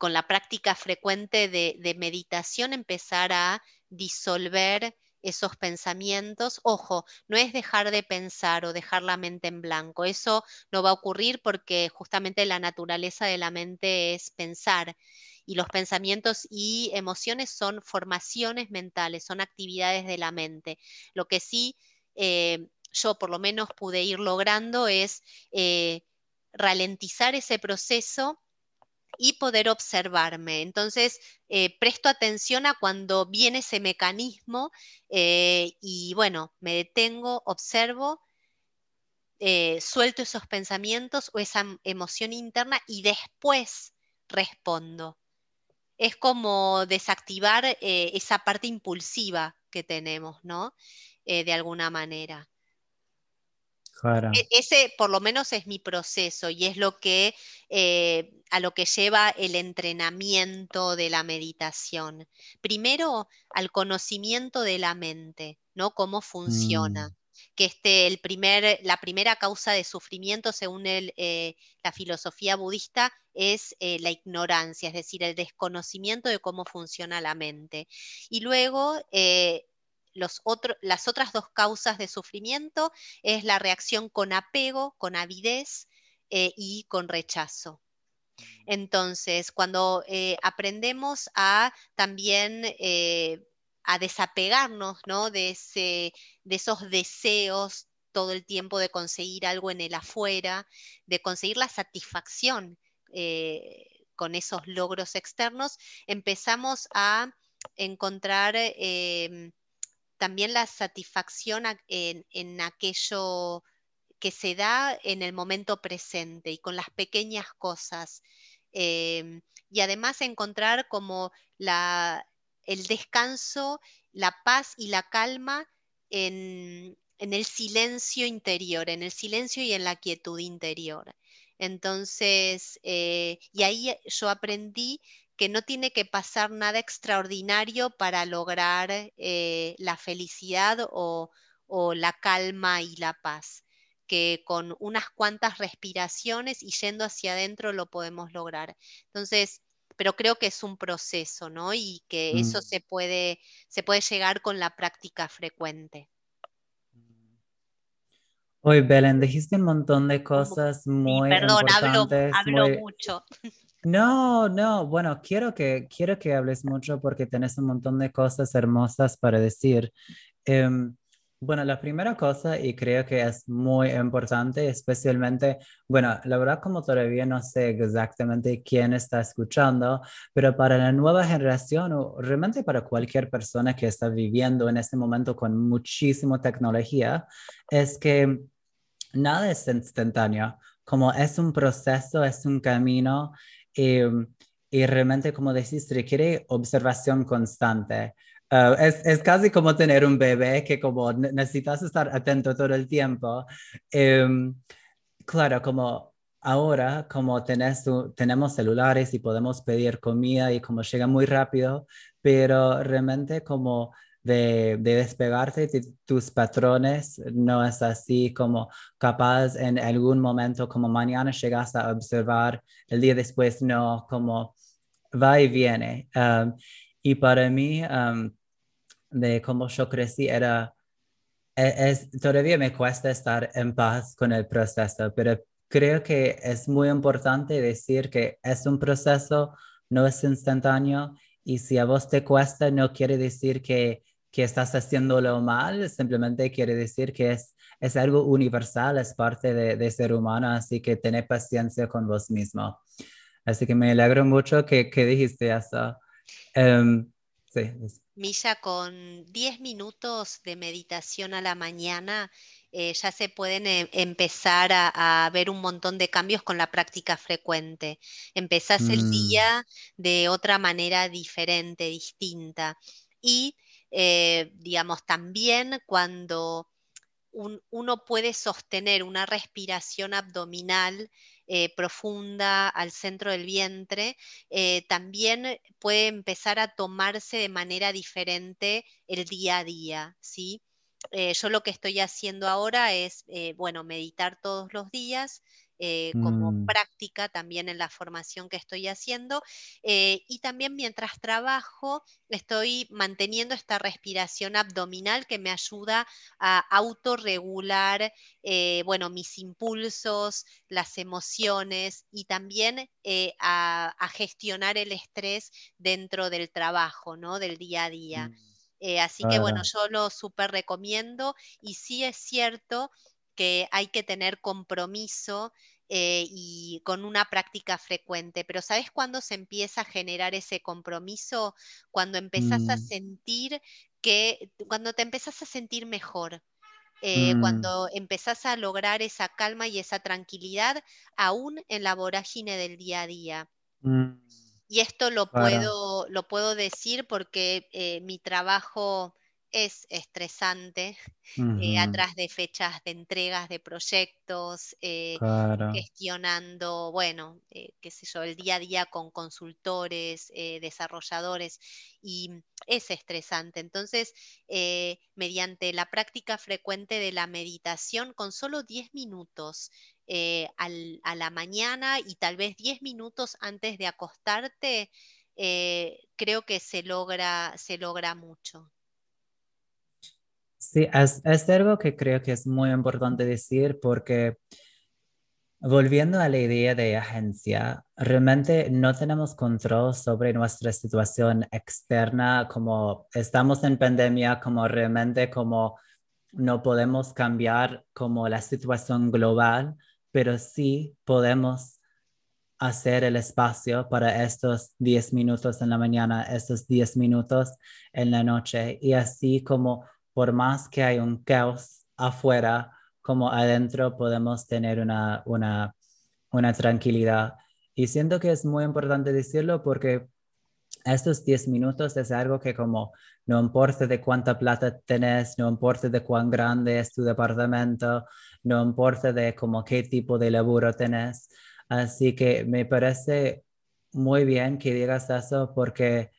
con la práctica frecuente de, meditación empezar a disolver esos pensamientos. Ojo, no es dejar de pensar o dejar la mente en blanco. Eso no va a ocurrir porque justamente la naturaleza de la mente es pensar. Y los pensamientos y emociones son formaciones mentales, son actividades de la mente. Lo que sí eh, yo por lo menos pude ir logrando es eh, ralentizar ese proceso y poder observarme. Entonces, eh, presto atención a cuando viene ese mecanismo eh, y bueno, me detengo, observo, eh, suelto esos pensamientos o esa emoción interna y después respondo. Es como desactivar esa parte impulsiva que tenemos, ¿no? de alguna manera. E, ese por lo menos es mi proceso y es lo que eh, a lo que lleva el entrenamiento de la meditación. Primero al conocimiento de la mente, ¿no? Cómo funciona. Mm. Que este, el primer, la primera causa de sufrimiento, según eh, la filosofía budista, es eh, la ignorancia, es decir, el desconocimiento de cómo funciona la mente. Y luego las otras dos causas de sufrimiento es la reacción con apego, con avidez eh, y con rechazo. Mm. Entonces, cuando eh, aprendemos a también eh, a desapegarnos de, de esos deseos todo el tiempo de conseguir algo en el afuera, de conseguir la satisfacción con esos logros externos, empezamos a encontrar em, también la satisfacción en, aquello que se da en el momento presente y con las pequeñas cosas. Em, y además encontrar como el descanso, la paz y la calma en, el silencio interior, en el silencio y en la quietud interior. Entonces, eh, y ahí yo aprendí que no tiene que pasar nada extraordinario para lograr eh, la felicidad o, la calma y la paz, que con unas cuantas respiraciones y yendo hacia adentro lo podemos lograr. Entonces, pero creo que es un proceso, ¿no? Y que eso mm. se puede, se puede llegar con la práctica frecuente. Hoy, Belén, dijiste un montón de cosas muy perdón, importantes. Hablo, hablo mucho. (laughs) No, no, bueno, quiero que, quiero que hables mucho porque tienes un montón de cosas hermosas para decir. Em, bueno, la primera cosa, y creo que es muy importante, especialmente, bueno, la verdad como todavía no sé exactamente quién está escuchando, pero para la nueva generación o realmente para cualquier persona que está viviendo en este momento con muchísima tecnología, es que nada es instantáneo, como es un proceso, es un camino Em, y, realmente, como decís, requiere observación constante. Ah, es, es, casi como tener un bebé que como necesitas estar atento todo el tiempo. Em, claro, como ahora, como tenés, tenemos celulares y podemos pedir comida y como llega muy rápido, pero realmente como de, despegarte de tus patrones, no es así como capaz en algún momento, como mañana llegas a observar, el día después no, como va y viene. Um, y para mí, um, de cómo yo crecí, era, e, es, todavía me cuesta estar en paz con el proceso, pero creo que es muy importante decir que es un proceso, no es instantáneo. Y si a vos te cuesta, no quiere decir que que estás haciéndolo mal, simplemente quiere decir que es, es algo universal, es parte de, ser humano, así que ten paciencia con vos mismo. Así que me alegro mucho que, que dijiste eso. Um, sí. Misha, con 10 minutos de meditación a la mañana eh, ya se pueden eh, empezar a, ver un montón de cambios con la práctica frecuente. Empezás el mm. día de otra manera diferente, distinta. Y eh, digamos, también cuando uno puede sostener una respiración abdominal eh, profunda al centro del vientre, eh, también puede empezar a tomarse de manera diferente el día a día, ¿sí? yo lo que estoy haciendo ahora es, bueno, meditar todos los días, eh, como mm. práctica también en la formación que estoy haciendo. Eh, y también mientras trabajo estoy manteniendo esta respiración abdominal que me ayuda a autorregular, eh, bueno, mis impulsos, las emociones y también a, gestionar el estrés dentro del trabajo, ¿no? Del día a día. Mm. así que bueno, yo lo súper recomiendo y sí es cierto que hay que tener compromiso eh, y con una práctica frecuente. Pero ¿sabes cuándo se empieza a generar ese compromiso? Cuando empezás a mm. sentir que, cuando te empezás a sentir mejor. Eh, mm. cuando empezás a lograr esa calma y esa tranquilidad, aún en la vorágine del día a día. Mm. Y esto lo, puedo, lo puedo decir porque eh, mi trabajo es estresante, eh, atrás de fechas de entregas de proyectos, eh, gestionando, bueno, eh, qué sé yo, el día a día con consultores, desarrolladores, y es estresante. Entonces, mediante la práctica frecuente de la meditación, con solo 10 minutos a la mañana y tal vez 10 minutos antes de acostarte, creo que se logra, se logra mucho. Sí, es, algo que creo que es muy importante decir porque volviendo a la idea de agencia, realmente no tenemos control sobre nuestra situación externa, como estamos en pandemia, como realmente como no podemos cambiar como la situación global, pero sí podemos hacer el espacio para estos 10 minutos en la mañana, estos 10 minutos en la noche y así como por más que hay un caos afuera, como adentro podemos tener una, una, una tranquilidad. Y siento que es muy importante decirlo porque estos 10 minutos es algo que como no importa de cuánta plata tenés, no importa de cuán grande es tu departamento, no importa de como qué tipo de laburo tenés. Así que me parece muy bien que digas eso porque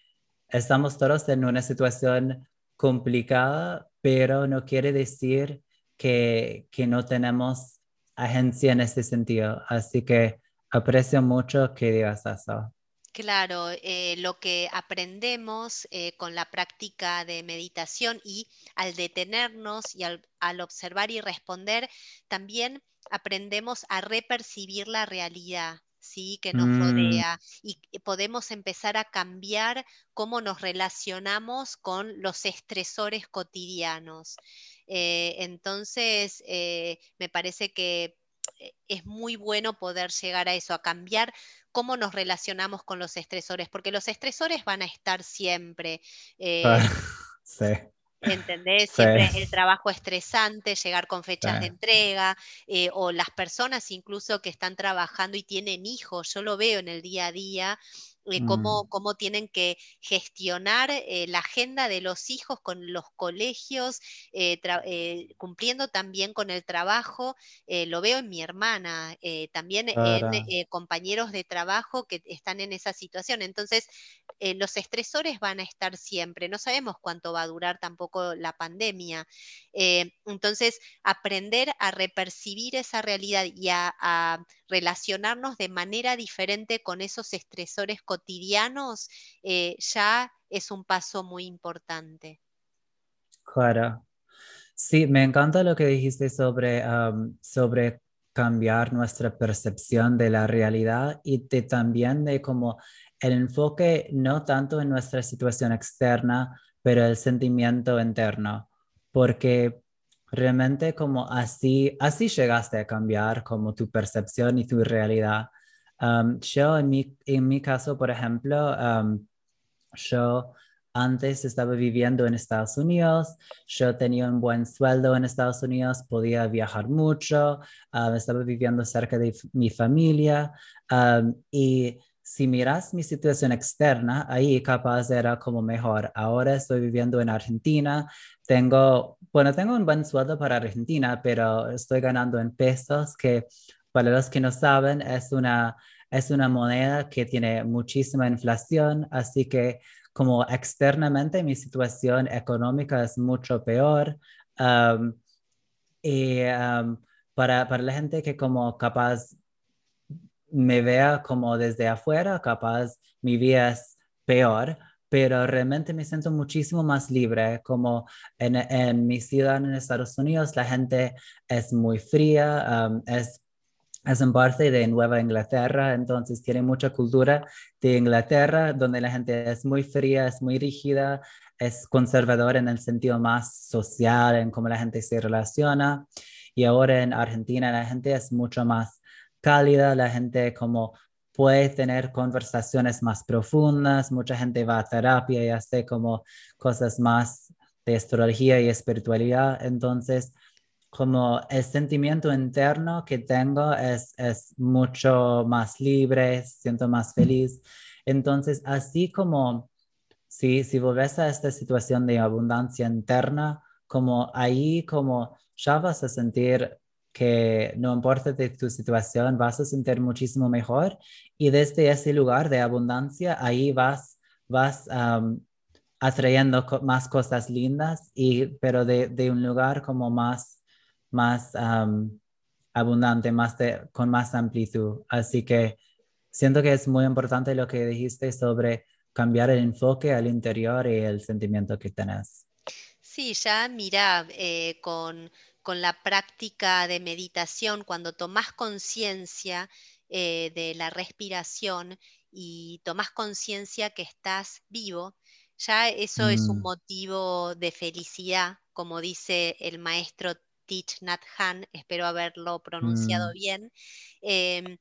estamos todos en una situación complicada, pero no quiere decir que, que no tenemos agencia en ese sentido. Así que aprecio mucho que digas eso. Claro, eh, lo que aprendemos eh, con la práctica de meditación y al detenernos y al, al, observar y responder, también aprendemos a repercibir la realidad. ¿Sí? que nos mm. rodea y podemos empezar a cambiar cómo nos relacionamos con los estresores cotidianos. Eh, entonces, eh, me parece que eh, es muy bueno poder llegar a eso, a cambiar cómo nos relacionamos con los estresores, porque los estresores van a estar siempre. (laughs) sí. ¿Entendés? Siempre el trabajo estresante, llegar con fechas de entrega, eh, o las personas incluso que están trabajando y tienen hijos, yo lo veo en el día a día, eh, cómo, mm. cómo, tienen que gestionar eh, la agenda de los hijos con los colegios, cumpliendo también con el trabajo. lo veo en mi hermana, también en compañeros de trabajo que están en esa situación. Entonces, eh, los estresores van a estar siempre. No sabemos cuánto va a durar tampoco la pandemia. Eh, entonces, aprender a repercibir esa realidad y a, relacionarnos de manera diferente con esos estresores cotidianos eh, ya es un paso muy importante. Claro. Sí, me encanta lo que dijiste sobre, sobre cambiar nuestra percepción de la realidad y también de cómo el enfoque no tanto en nuestra situación externa, pero el sentimiento interno, porque realmente como así, así llegaste a cambiar como tu percepción y tu realidad. Um, yo en mi, en mi caso, por ejemplo, um, yo antes estaba viviendo en Estados Unidos, yo tenía un buen sueldo en Estados Unidos, podía viajar mucho, um, estaba viviendo cerca de mi familia y si miras mi situación externa, ahí capaz era como mejor. Ahora estoy viviendo en Argentina, tengo, bueno, tengo un buen sueldo para Argentina, pero estoy ganando en pesos, que para los que no saben es una, es una moneda que tiene muchísima inflación, así que como externamente mi situación económica es mucho peor. y para, para la gente que como capaz me vea como desde afuera, capaz mi vida es peor, pero realmente me siento muchísimo más libre, como en, en mi ciudad en Estados Unidos la gente es muy fría, es es en parte de Nueva Inglaterra, entonces tiene mucha cultura de Inglaterra, donde la gente es muy fría, es muy rígida, es conservadora en el sentido más social, en cómo la gente se relaciona. Y ahora en Argentina la gente es mucho más cálida, la gente como puede tener conversaciones más profundas, mucha gente va a terapia y hace como cosas más de astrología y espiritualidad. Entonces, como el sentimiento interno que tengo es, es mucho más libre, siento más feliz. Entonces, así como si, si volves a esta situación de abundancia interna, como ahí como ya vas a sentir que no importa de tu situación, vas a sentir muchísimo mejor y desde ese lugar de abundancia, ahí vas, vas atrayendo más cosas lindas, y, pero de, de un lugar como más más abundante, más con más amplitud. Así que siento que es muy importante lo que dijiste sobre cambiar el enfoque al interior y el sentimiento que tenés. Sí, ya mira, eh, con, la práctica de meditación, cuando tomás conciencia eh, de la respiración y tomás conciencia que estás vivo, ya eso es un mm. motivo de felicidad, como dice el maestro Teach Nat Han, espero haberlo pronunciado mm. bien. Em,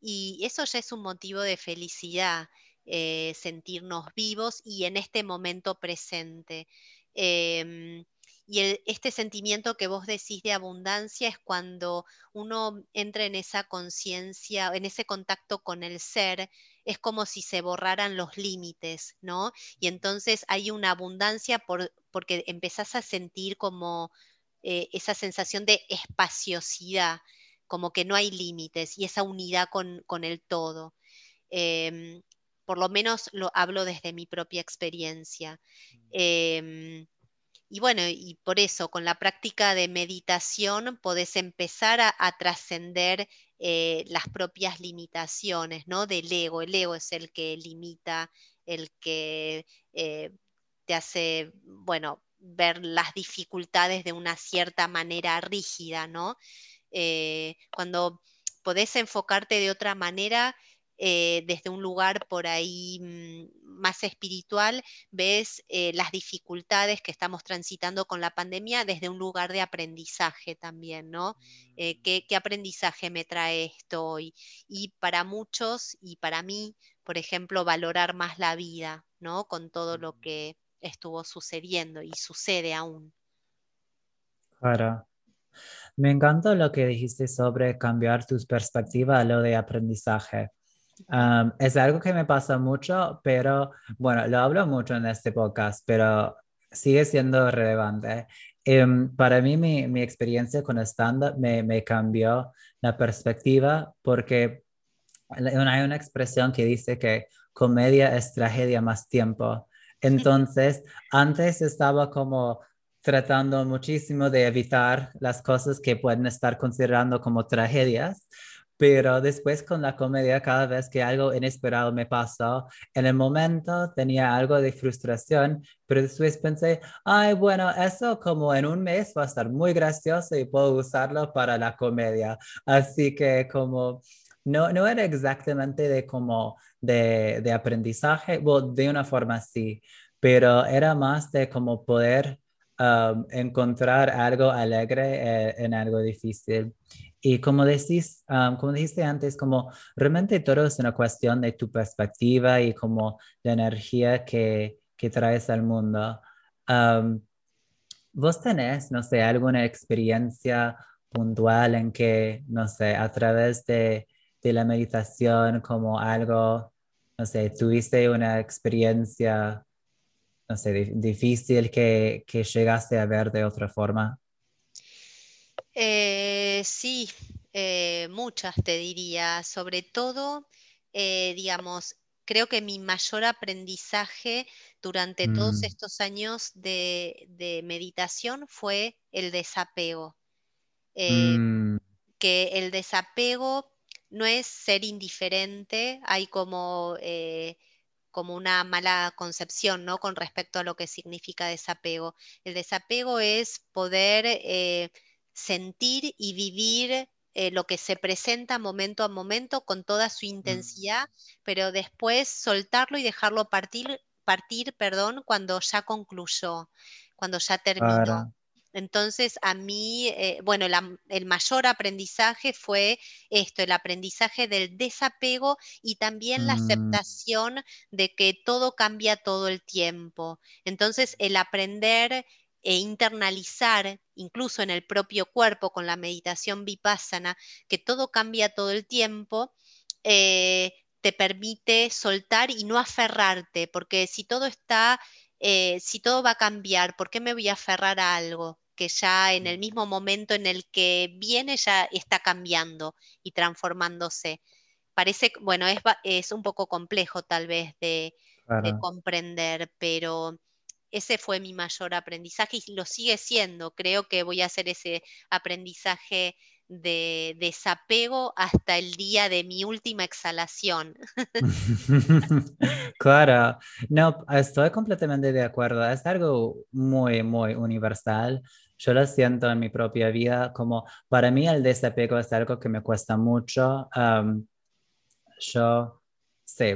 y eso ya es un motivo de felicidad, eh, sentirnos vivos y en este momento presente. Em, y este sentimiento que vos decís de abundancia es cuando uno entra en esa conciencia, en ese contacto con el ser, es como si se borraran los límites, ¿no? Y entonces hay una abundancia porque empezás a sentir como eh, esa sensación de espaciosidad, como que no hay límites y esa unidad con, el todo. Em, por lo menos lo hablo desde mi propia experiencia. Mm. Y bueno, y por eso con la práctica de meditación podés empezar a, trascender eh, las propias limitaciones ¿no? del ego. El ego es el que limita, el que eh, te hace, bueno, ver las dificultades de una cierta manera rígida, ¿no? Eh, cuando podés enfocarte de otra manera, eh, desde un lugar por ahí mm, más espiritual, ves eh, las dificultades que estamos transitando con la pandemia desde un lugar de aprendizaje también, ¿no? Mm. ¿qué, aprendizaje me trae esto hoy? Y para muchos y para mí, por ejemplo, valorar más la vida, ¿no? Con todo lo mm. que estuvo sucediendo y sucede aún. Claro. Me encanta lo que dijiste sobre cambiar tu perspectiva a lo de aprendizaje. Es algo que me pasa mucho, pero bueno, lo hablo mucho en este podcast, pero sigue siendo relevante. Em, para mí, mi, mi, experiencia con stand-up me, me, cambió la perspectiva porque hay una expresión que dice que comedia es tragedia más tiempo. Entonces, antes estaba como tratando muchísimo de evitar las cosas que pueden estar considerando como tragedias, pero después con la comedia, cada vez que algo inesperado me pasó, en el momento tenía algo de frustración, pero después pensé, ay, bueno, eso como en un mes va a estar muy gracioso y puedo usarlo para la comedia. Así que como no, no era exactamente de como de, de aprendizaje, de una forma sí, pero era más de como poder um, encontrar algo alegre eh, en algo difícil. Y como, decís, um, como dijiste antes, como realmente todo es una cuestión de tu perspectiva y como la energía que, que traes al mundo. Um, ¿Vos tenés, no sé, alguna experiencia puntual en que, no sé, a través de de la meditación como algo, no sé, tuviste una experiencia, no sé, difícil que, que, llegaste a ver de otra forma? Eh, sí, eh, muchas te diría, sobre todo, eh, digamos, creo que mi mayor aprendizaje durante todos mm. estos años de, meditación fue el desapego. Mm. Que el desapego no es ser indiferente, hay como, como una mala concepción, ¿no? Con respecto a lo que significa desapego. El desapego es poder eh, sentir y vivir eh, lo que se presenta momento a momento con toda su mm. intensidad, pero después soltarlo y dejarlo partir, partir, perdón, cuando ya concluyó, cuando ya terminó. Entonces, a mí, eh, bueno, el mayor aprendizaje fue esto, el aprendizaje del desapego y también la mm. aceptación de que todo cambia todo el tiempo. Entonces, el aprender e internalizar, incluso en el propio cuerpo, con la meditación vipassana, que todo cambia todo el tiempo, eh, te permite soltar y no aferrarte, porque si todo está, eh, si todo va a cambiar, ¿por qué me voy a aferrar a algo? que ya en el mismo momento en el que viene ya está cambiando y transformándose. Parece, bueno, es, es un poco complejo tal vez de, comprender, pero ese fue mi mayor aprendizaje y lo sigue siendo. Creo que voy a hacer ese aprendizaje de desapego hasta el día de mi última exhalación. (laughs) claro, no, estoy completamente de acuerdo. Es algo muy, muy universal. Yo lo siento en mi propia vida como para mí el desapego es algo que me cuesta mucho. yo, sí,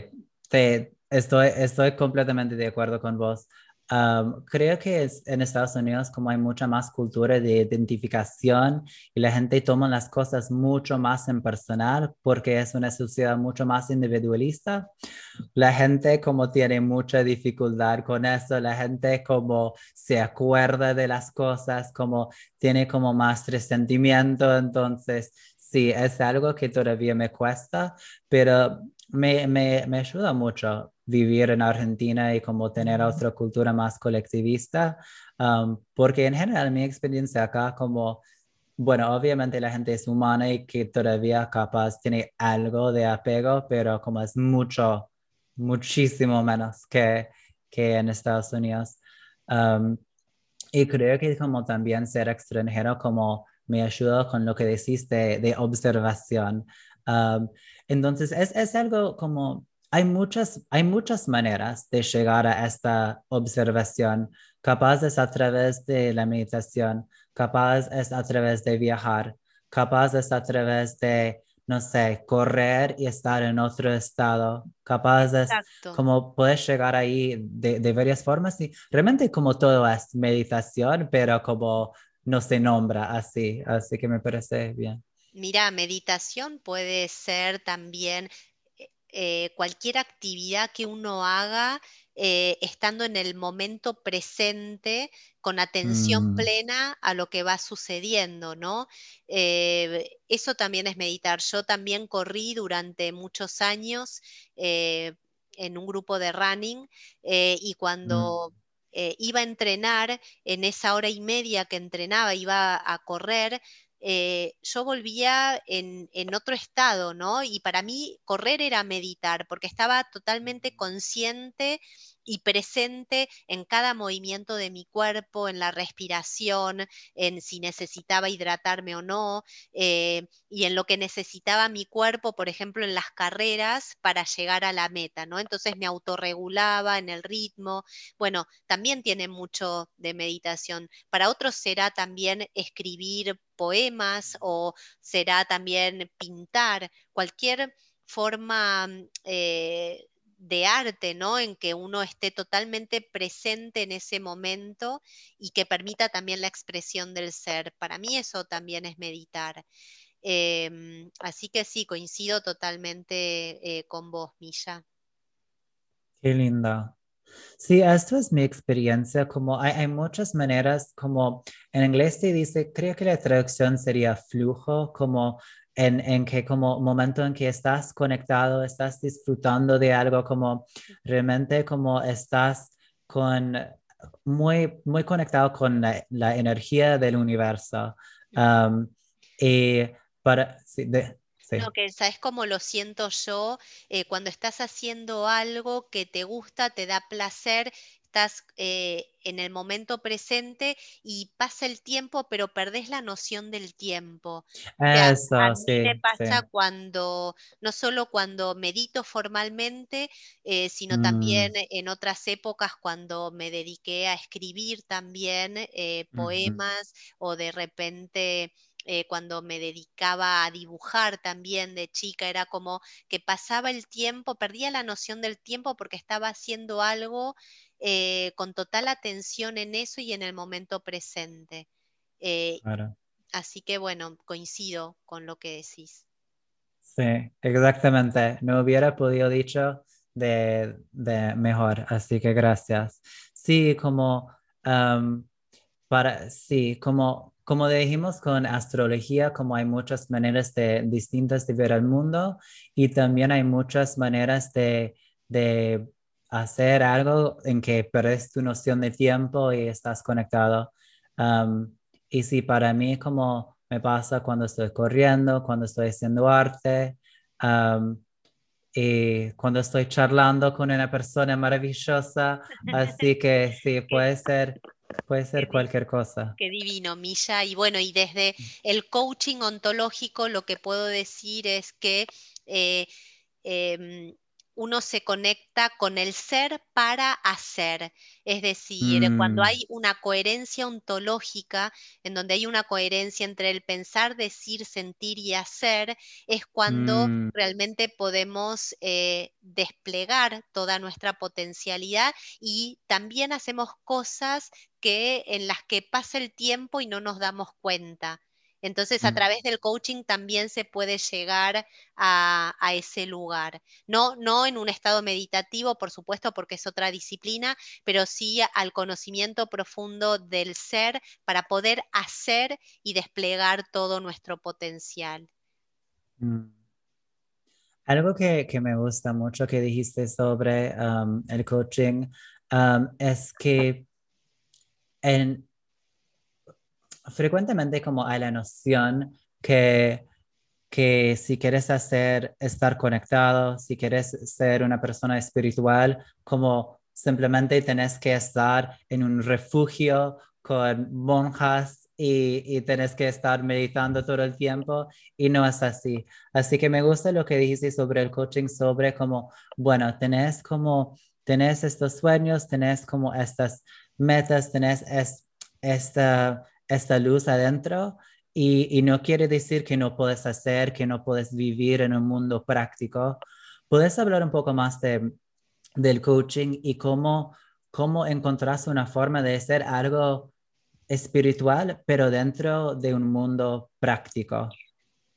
te, estoy, estoy completamente de acuerdo con vos creo que es, en Estados Unidos como hay mucha más cultura de identificación y la gente toma las cosas mucho más en personal porque es una sociedad mucho más individualista. La gente como tiene mucha dificultad con eso, la gente como se acuerda de las cosas, como tiene como más resentimiento, entonces sí, es algo que todavía me cuesta, pero me, me, me ayuda mucho vivir en Argentina y como tener otra cultura más colectivista, um, porque en general mi experiencia acá como, bueno, obviamente la gente es humana y que todavía capaz tiene algo de apego, pero como es mucho, muchísimo menos que, que en Estados Unidos. Um, y creo que como también ser extranjero como me ayuda con lo que decís de, observación. Um, entonces es, es algo como hay muchas, hay muchas maneras de llegar a esta observación. Capaz es a través de la meditación, capaz es a través de viajar, capaz es a través de, no sé, correr y estar en otro estado. Capaz es como puedes llegar ahí de, de varias formas y realmente como todo es meditación, pero como no se nombra así, así que me parece bien. Mira, meditación puede ser también eh, cualquier actividad que uno haga eh, estando en el momento presente, con atención mm. plena a lo que va sucediendo, ¿no? Eh, eso también es meditar. Yo también corrí durante muchos años en un grupo de running y cuando... Mm. iba a entrenar, en esa hora y media que entrenaba, iba a correr, eh, yo volvía en, otro estado, ¿no? Y para mí correr era meditar, porque estaba totalmente consciente y presente en cada movimiento de mi cuerpo, en la respiración, en si necesitaba hidratarme o no, eh, y en lo que necesitaba mi cuerpo, por ejemplo, en las carreras para llegar a la meta, ¿no? Entonces me autorregulaba en el ritmo. Bueno, también tiene mucho de meditación. Para otros será también escribir poemas o será también pintar, cualquier forma eh, de arte, ¿no? En que uno esté totalmente presente en ese momento y que permita también la expresión del ser. Para mí eso también es meditar. Em, así que sí, coincido totalmente eh, con vos, Milla. Qué linda. Sí, esto es mi experiencia, como hay, hay, muchas maneras, como en inglés se dice, creo que la traducción sería flujo, como en, que como momento en que estás conectado, estás disfrutando de algo, como realmente como estás con muy, muy conectado con la, energía del universo. Um, y para, no, que sabes cómo lo siento yo, eh, cuando estás haciendo algo que te gusta, te da placer, estás eh, en el momento presente y pasa el tiempo, pero perdés la noción del tiempo. Eso, a mí sí, me pasa sí. cuando, no solo cuando medito formalmente, eh, sino Mm, también en otras épocas cuando me dediqué a escribir también eh, poemas o de repente... eh, cuando me dedicaba a dibujar también de chica, era como que pasaba el tiempo, perdía la noción del tiempo porque estaba haciendo algo eh, con total atención en eso y en el momento presente. Eh, claro. así que bueno, coincido con lo que decís. Sí, exactamente. No hubiera podido dicho de, de mejor, así que gracias. Sí, como am, para, sí, como, como dijimos con astrología, como hay muchas maneras de, distintas de ver el mundo y también hay muchas maneras de, de hacer algo en que perdes tu noción de tiempo y estás conectado. Am, y sí, para mí como me pasa cuando estoy corriendo, cuando estoy haciendo arte, am, y cuando estoy charlando con una persona maravillosa, así que sí, (laughs) puede ser, puede ser cualquier cosa. qué divino, Milla. Y bueno, y desde el coaching ontológico lo que puedo decir es que eh, em, uno se conecta con el ser para hacer. Es decir, cuando Mm, hay una coherencia ontológica, en donde hay una coherencia entre el pensar, decir, sentir y hacer, es cuando mm, realmente podemos eh, desplegar toda nuestra potencialidad y también hacemos cosas que en las que pasa el tiempo y no nos damos cuenta. Entonces, a través del coaching también se puede llegar a, a ese lugar. No, no en un estado meditativo, por supuesto, porque es otra disciplina, pero sí al conocimiento profundo del ser para poder hacer y desplegar todo nuestro potencial. mm. Algo que, que me gusta mucho que dijiste sobre um, el coaching um, es que en, frecuentemente como hay la noción que, que si quieres hacer, estar conectado, si quieres ser una persona espiritual, como simplemente tenés que estar en un refugio con monjas y, y tenés que estar meditando todo el tiempo y no es así. Así que me gusta lo que dijiste sobre el coaching, sobre como, bueno, tenés como, tenés estos sueños, tenés como estas metas, tenés es, esta esta luz adentro y, y, no quiere decir que no puedes hacer, que no puedes vivir en un mundo práctico. ¿Puedes hablar un poco más de, del coaching y cómo, cómo encontraste una forma de hacer algo espiritual, pero dentro de un mundo práctico?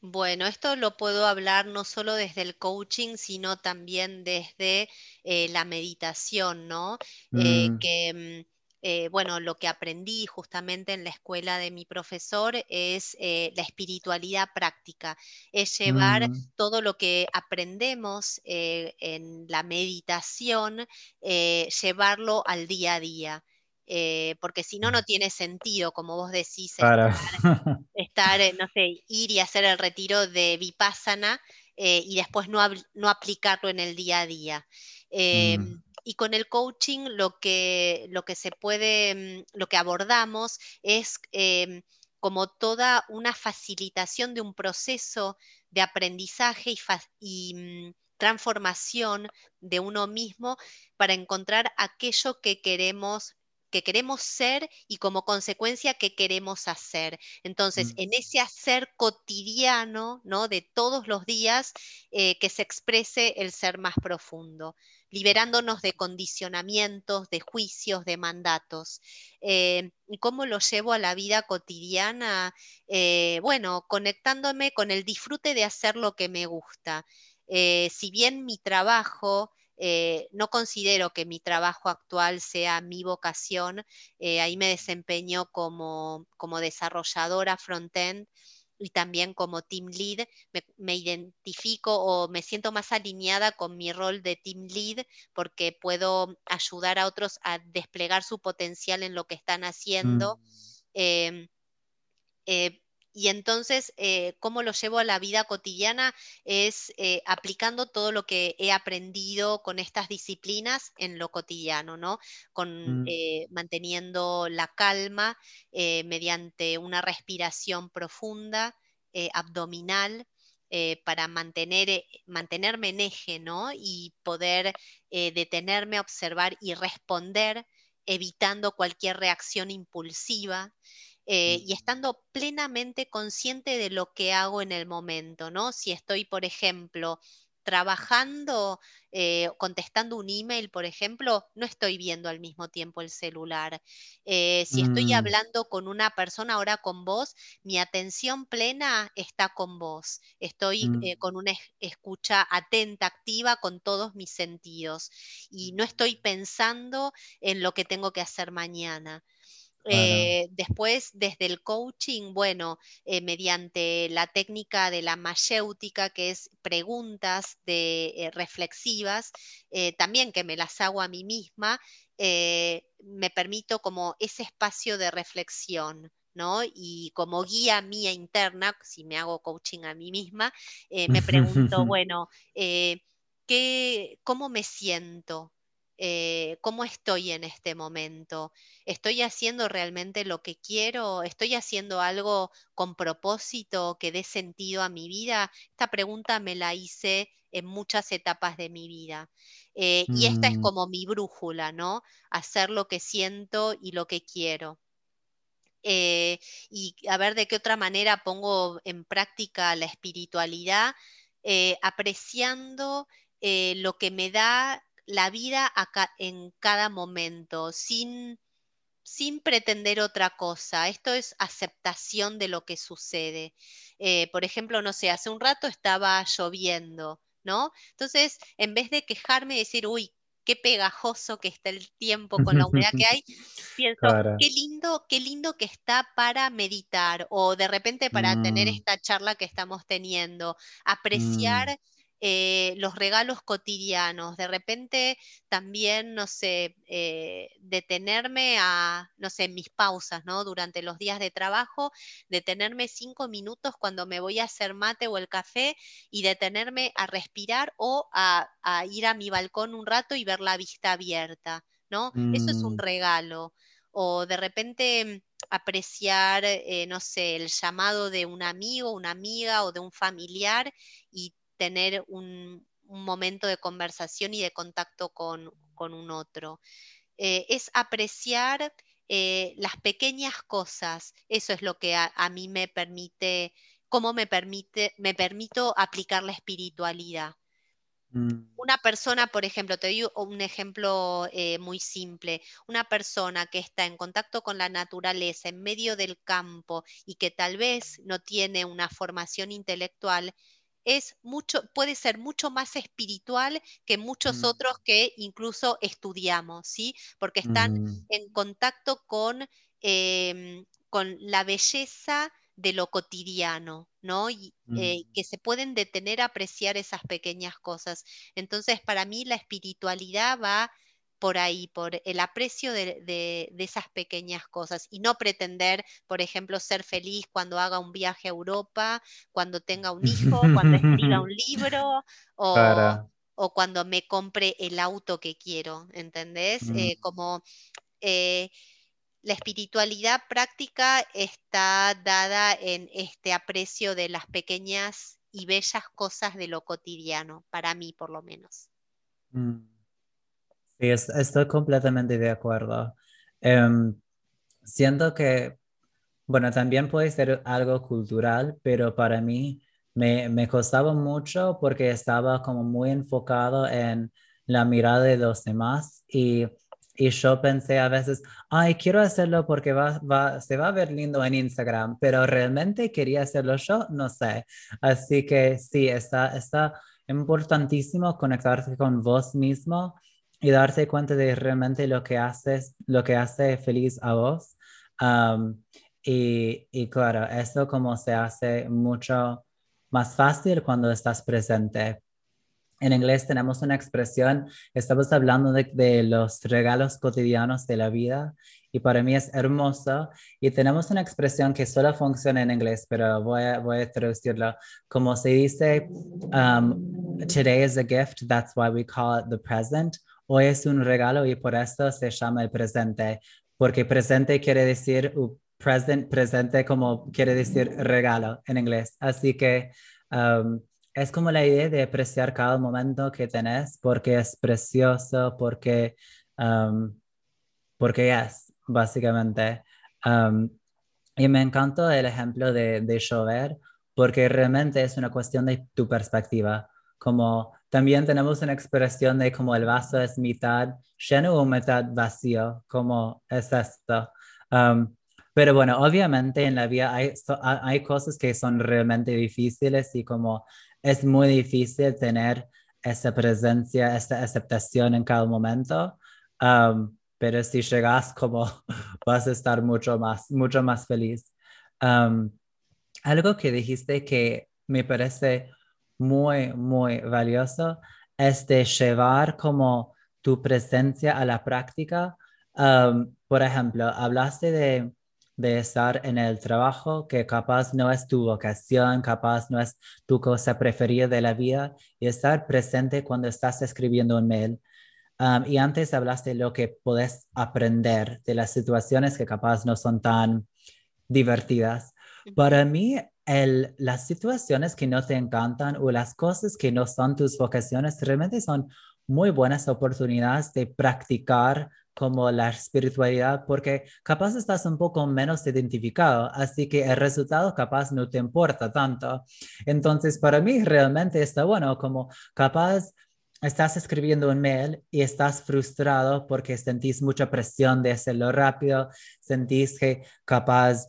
Bueno, esto lo puedo hablar no solo desde el coaching, sino también desde eh, la meditación, ¿no? Eh, Mm, que, mm, eh, bueno, lo que aprendí justamente en la escuela de mi profesor es eh, la espiritualidad práctica, es llevar mm, todo lo que aprendemos eh, en la meditación, llevarlo al día a día. eh, porque si no, no tiene sentido, como vos decís, (laughs) estar, eh, no sé, ir y hacer el retiro de Vipassana eh, y después no, no, aplicarlo en el día a día. Eh, Mm, y con el coaching lo que, lo que se puede, mm, lo que abordamos es eh, como toda una facilitación de un proceso de aprendizaje y, y mm, transformación de uno mismo para encontrar aquello que queremos que queremos ser y como consecuencia que queremos hacer. Entonces, mm, en ese hacer cotidiano, ¿no? De todos los días, eh, que se exprese el ser más profundo, liberándonos de condicionamientos, de juicios, de mandatos. Eh, ¿Y cómo lo llevo a la vida cotidiana? Eh, bueno, conectándome con el disfrute de hacer lo que me gusta. Si bien mi trabajo eh, no considero que mi trabajo actual sea mi vocación. Eh, ahí me desempeño como, como desarrolladora front-end y también como team lead. Me, me, identifico o me siento más alineada con mi rol de team lead porque puedo ayudar a otros a desplegar su potencial en lo que están mm, haciendo. Eh, eh, y entonces, eh, ¿cómo lo llevo a la vida cotidiana? Es eh, aplicando todo lo que he aprendido con estas disciplinas en lo cotidiano, ¿no? Con, Mm. eh, manteniendo la calma mediante una respiración profunda, abdominal, para mantener, mantenerme en eje, ¿no? Y poder detenerme, observar y responder evitando cualquier reacción impulsiva. Eh, y estando plenamente consciente de lo que hago en el momento, ¿no? Si estoy, por ejemplo, trabajando, eh, contestando un email, por ejemplo, no estoy viendo al mismo tiempo el celular. Eh, si estoy Mm. hablando con una persona ahora con vos, mi atención plena está con vos. Estoy Mm. con una escucha atenta, activa, con todos mis sentidos. Y no estoy pensando en lo que tengo que hacer mañana. Claro. Eh, después, desde el coaching, bueno, eh, mediante la técnica de la mayéutica, que es preguntas de, eh, reflexivas, también que me las hago a mí misma, me permito como ese espacio de reflexión. ¿no? Y como guía mía interna, si me hago coaching a mí misma, me (laughs) pregunto, bueno, ¿qué, ¿cómo me siento? Eh, cómo estoy en este momento. ¿Estoy haciendo realmente lo que quiero? ¿Estoy haciendo algo con propósito que dé sentido a mi vida? Esta pregunta me la hice en muchas etapas de mi vida. Eh, y esta es Mm. como mi brújula, ¿no? Hacer lo que siento y lo que quiero. Eh, y a ver de qué otra manera pongo en práctica la espiritualidad, apreciando lo que me da la vida acá, en cada momento, sin, sin pretender otra cosa. Esto es aceptación de lo que sucede. Eh, por ejemplo, no sé, hace un rato estaba lloviendo, ¿no? Entonces, en vez de quejarme y decir, uy, qué pegajoso que está el tiempo con la humedad que hay, (laughs) pienso, qué lindo, qué lindo que está para meditar o de repente para tener Mm. esta charla que estamos teniendo, Mm. Eh, los regalos cotidianos, de repente también, no sé, eh, detenerme a, no sé, mis pausas, ¿no? Durante los días de trabajo, detenerme cinco minutos cuando me voy a hacer mate o el café y detenerme a respirar o a, a ir a mi balcón un rato y ver la vista abierta, ¿no? Eso es un Mm. regalo. O de repente apreciar, eh, no sé, el llamado de un amigo, una amiga o de un familiar y tener un, un momento de conversación y de contacto con, con un otro. Eh, es apreciar eh, las pequeñas cosas. Eso es lo que a, a mí me permite, cómo me permite, me permito aplicar la espiritualidad. Mm. Una persona, por ejemplo, te doy un ejemplo eh, muy simple, una persona que está en contacto con la naturaleza en medio del campo y que tal vez no tiene una formación intelectual, es mucho, puede ser mucho más espiritual que muchos Mm. otros que incluso estudiamos, ¿sí? Porque están Ujú. en contacto con, em, con la belleza de lo cotidiano, ¿no? Y eh, Mm. que se pueden detener a apreciar esas pequeñas cosas. Entonces, para mí la espiritualidad va por ahí, por el aprecio de, de- de esas pequeñas cosas y no pretender, por ejemplo, ser feliz cuando haga un viaje a Europa, cuando tenga un hijo, cuando escriba un (laughs) libro o, o cuando me compre el auto que quiero, ¿entendés? Mm. Eh, como eh, la espiritualidad práctica está dada en este aprecio de las pequeñas y bellas cosas de lo cotidiano, para mí por lo menos. Mm. Sí, es- estoy completamente de acuerdo. Em, siento que, bueno, también puede ser algo cultural, pero para mí me, me costaba mucho porque estaba como muy enfocado en la mirada de los demás y, y yo pensé a veces, ay, quiero hacerlo porque va, va, se va a ver lindo en Instagram, pero realmente quería hacerlo yo, no sé. Así que sí, está, está importantísimo conectarte con vos mismo y darte cuenta de realmente lo que haces, lo que hace feliz a vos. Um, y, y claro, eso como se hace mucho más fácil cuando estás presente. en inglés tenemos una expresión, estamos hablando de, los regalos cotidianos de la vida y para mí es hermoso. Y tenemos una expresión que solo funciona en inglés, pero voy a, voy a traducirlo. Como se dice, um, today is a gift, that's why we call it the present. Hoy es un regalo y por eso se llama el presente, porque presente quiere decir present, presente como quiere decir regalo en inglés. Así que um, es como la idea de apreciar cada momento que tenés porque es precioso, porque, um, porque es, básicamente. Um, y me encantó el ejemplo de, de llover porque realmente es una cuestión de tu perspectiva. Como también tenemos una expresión de como el vaso es mitad lleno o mitad vacío, como es esto. Um, pero bueno, obviamente en la vida hay, hay cosas que son realmente difíciles y como es muy difícil tener esa presencia, esa aceptación en cada momento, um, pero si llegas como (laughs) vas a estar mucho más, mucho más feliz. Um, algo que dijiste que me parece muy, muy valioso es de llevar como tu presencia a la práctica. Um, por ejemplo, hablaste de de estar en el trabajo que capaz no es tu vocación, capaz no es tu cosa preferida de la vida y estar presente cuando estás escribiendo un mail. Um, y antes hablaste de lo que puedes aprender de las situaciones que capaz no son tan divertidas. Para mí, el, las situaciones que no te encantan o las cosas que no son tus vocaciones realmente son muy buenas oportunidades de practicar como la espiritualidad, porque capaz estás un poco menos identificado, así que el resultado capaz no te importa tanto. Entonces, para mí realmente está bueno, como capaz estás escribiendo un mail y estás frustrado porque sentís mucha presión de hacerlo rápido, sentís que capaz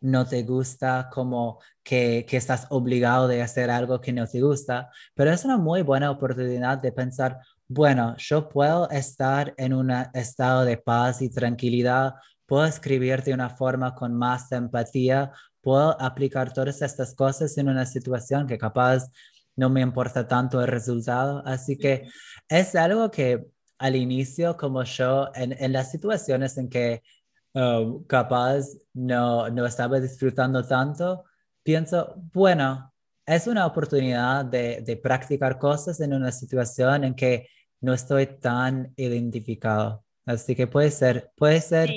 no te gusta, como que, que, estás obligado de hacer algo que no te gusta, pero es una muy buena oportunidad de pensar, bueno, yo puedo estar en un estado de paz y tranquilidad, puedo escribir de una forma con más empatía, puedo aplicar todas estas cosas en una situación que capaz no me importa tanto el resultado. Así que es algo que al inicio, como yo, en, las situaciones en que um, capaz no, no estaba disfrutando tanto, pienso, bueno, es una oportunidad de, de practicar cosas en una situación en que no estoy tan identificado. Así que puede ser, puede ser,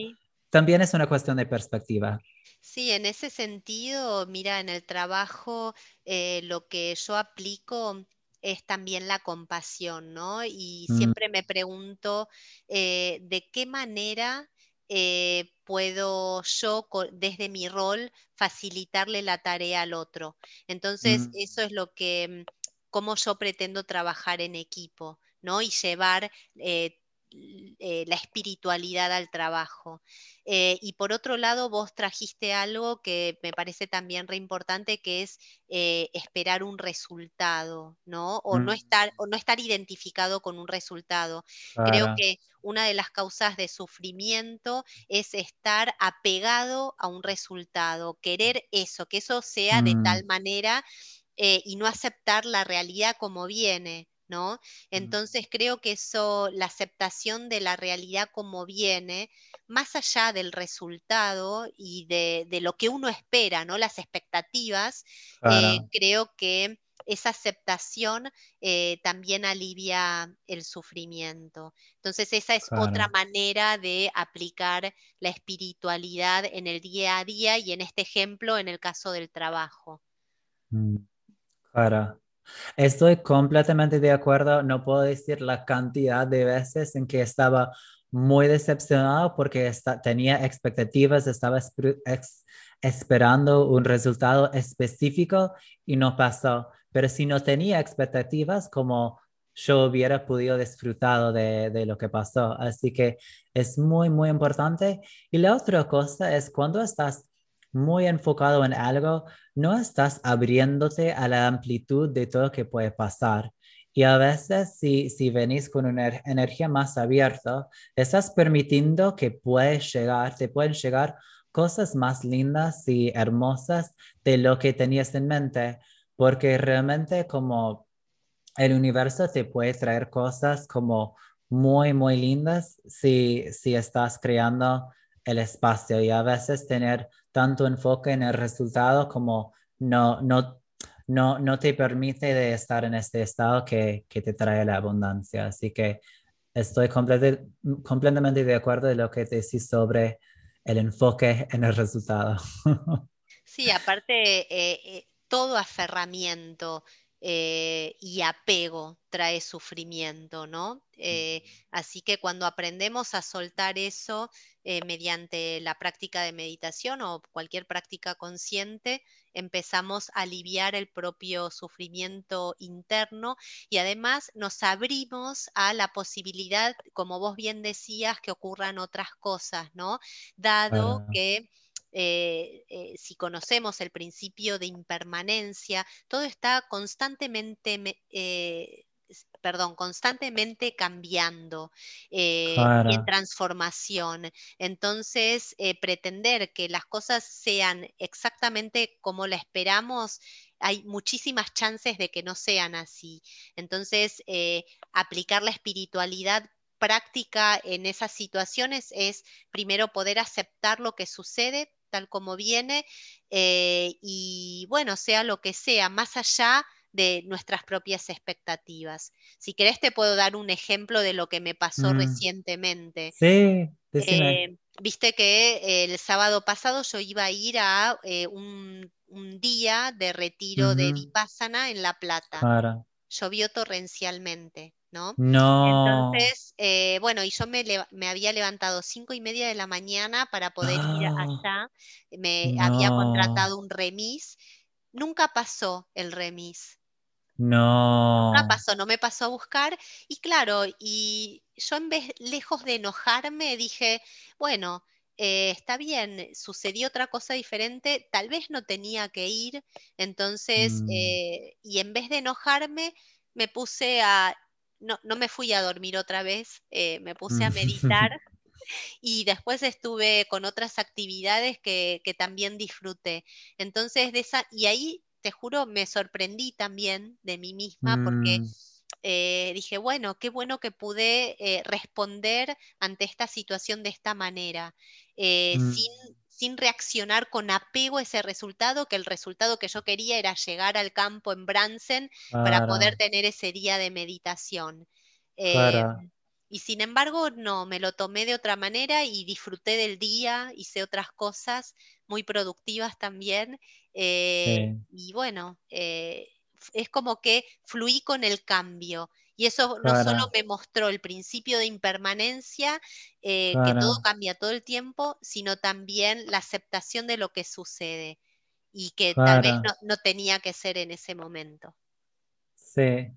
también es una cuestión de perspectiva. Sí, en ese sentido, mira, en el trabajo eh, lo que yo aplico es también la compasión, ¿no? Y mm. siempre me pregunto eh, de qué manera eh, puedo yo, desde mi rol, facilitarle la tarea al otro. Entonces, mm. eso es lo que, mm, cómo yo pretendo trabajar en equipo. ¿no? Y llevar eh, eh, la espiritualidad al trabajo. Eh, y por otro lado, vos trajiste algo que me parece también re importante, que es esperar un resultado, ¿no? O, no mm. estar, o no estar identificado con un resultado. Creo que una de las causas de sufrimiento es estar apegado a un resultado, querer eso, que eso sea de tal mm. manera y no aceptar la realidad como viene. ¿No? Entonces creo que eso, la aceptación de la realidad como viene, más allá del resultado y de, lo que uno espera, ¿no? Las expectativas, eh, creo que esa aceptación eh, también alivia el sufrimiento. Entonces esa es otra manera de aplicar la espiritualidad en el día a día y en este ejemplo en el caso del trabajo. Mm, claro. Estoy completamente de acuerdo. No puedo decir la cantidad de veces en que estaba muy decepcionado porque tenía expectativas, estaba esperando un resultado específico y no pasó. Pero si no tenía expectativas, como yo hubiera podido disfrutar de, lo que pasó. Así que es muy, muy importante. Y la otra cosa es cuando estás muy enfocado en algo, no estás abriéndote a la amplitud de todo lo que puede pasar. Y a veces, si, si venís con una energía más abierta, estás permitiendo que puedes llegar, te pueden llegar cosas más lindas y hermosas de lo que tenías en mente, porque realmente como el universo te puede traer cosas como muy, muy lindas si, si estás creando el espacio y a veces tener tanto enfoque en el resultado como no, no, no, no te permite de estar en este estado que, que te trae la abundancia. Así que estoy completamente de acuerdo de lo que decís sobre el enfoque en el resultado. (laughs) Sí, aparte, eh, eh, todo aferramiento eh, y apego trae sufrimiento, ¿no? Eh, así que cuando aprendemos a soltar eso eh, mediante la práctica de meditación o cualquier práctica consciente, empezamos a aliviar el propio sufrimiento interno y además nos abrimos a la posibilidad, como vos bien decías, que ocurran otras cosas, ¿no? Dado que eh, eh, si conocemos el principio de impermanencia, todo está constantemente, eh, perdón, constantemente cambiando y en transformación. Entonces, pretender que las cosas sean exactamente como la esperamos, hay muchísimas chances de que no sean así. Entonces, aplicar la espiritualidad práctica en esas situaciones es primero poder aceptar lo que sucede, tal como viene, eh, y bueno, sea lo que sea, más allá de nuestras propias expectativas. Si querés, te puedo dar un ejemplo de lo que me pasó mm. recientemente. Sí, eh, Viste que el sábado pasado yo iba a ir a eh, un, día de retiro de Vipassana en La Plata. Llovió torrencialmente. ¿No? Entonces, eh, bueno, y yo me, había levantado cinco y media de la mañana para poder ir ah, allá, me había contratado un remis, nunca pasó el remis. No. Nunca pasó, no me pasó a buscar. Y claro, y yo en vez, lejos de enojarme, dije, bueno, eh, está bien, sucedió otra cosa diferente, tal vez no tenía que ir, entonces, mm. eh, y en vez de enojarme, me puse a no, no me fui a dormir otra vez, eh, me puse a mm. meditar (laughs) y después estuve con otras actividades que, también disfruté. Entonces, de esa, y ahí te juro, me sorprendí también de mí misma porque mm. eh, dije, bueno, qué bueno que pude eh, responder ante esta situación de esta manera, mm. sin sin reaccionar con apego a ese resultado, que el resultado que yo quería era llegar al campo en Bransen para poder tener ese día de meditación. Em, y sin embargo, no, me lo tomé de otra manera y disfruté del día, hice otras cosas muy productivas también. Eh, y bueno, eh, es como que fluí con el cambio. Y eso no solo me mostró el principio de impermanencia, eh, que todo cambia todo el tiempo, sino también la aceptación de lo que sucede y que tal vez no, tenía que ser en ese momento. Sí.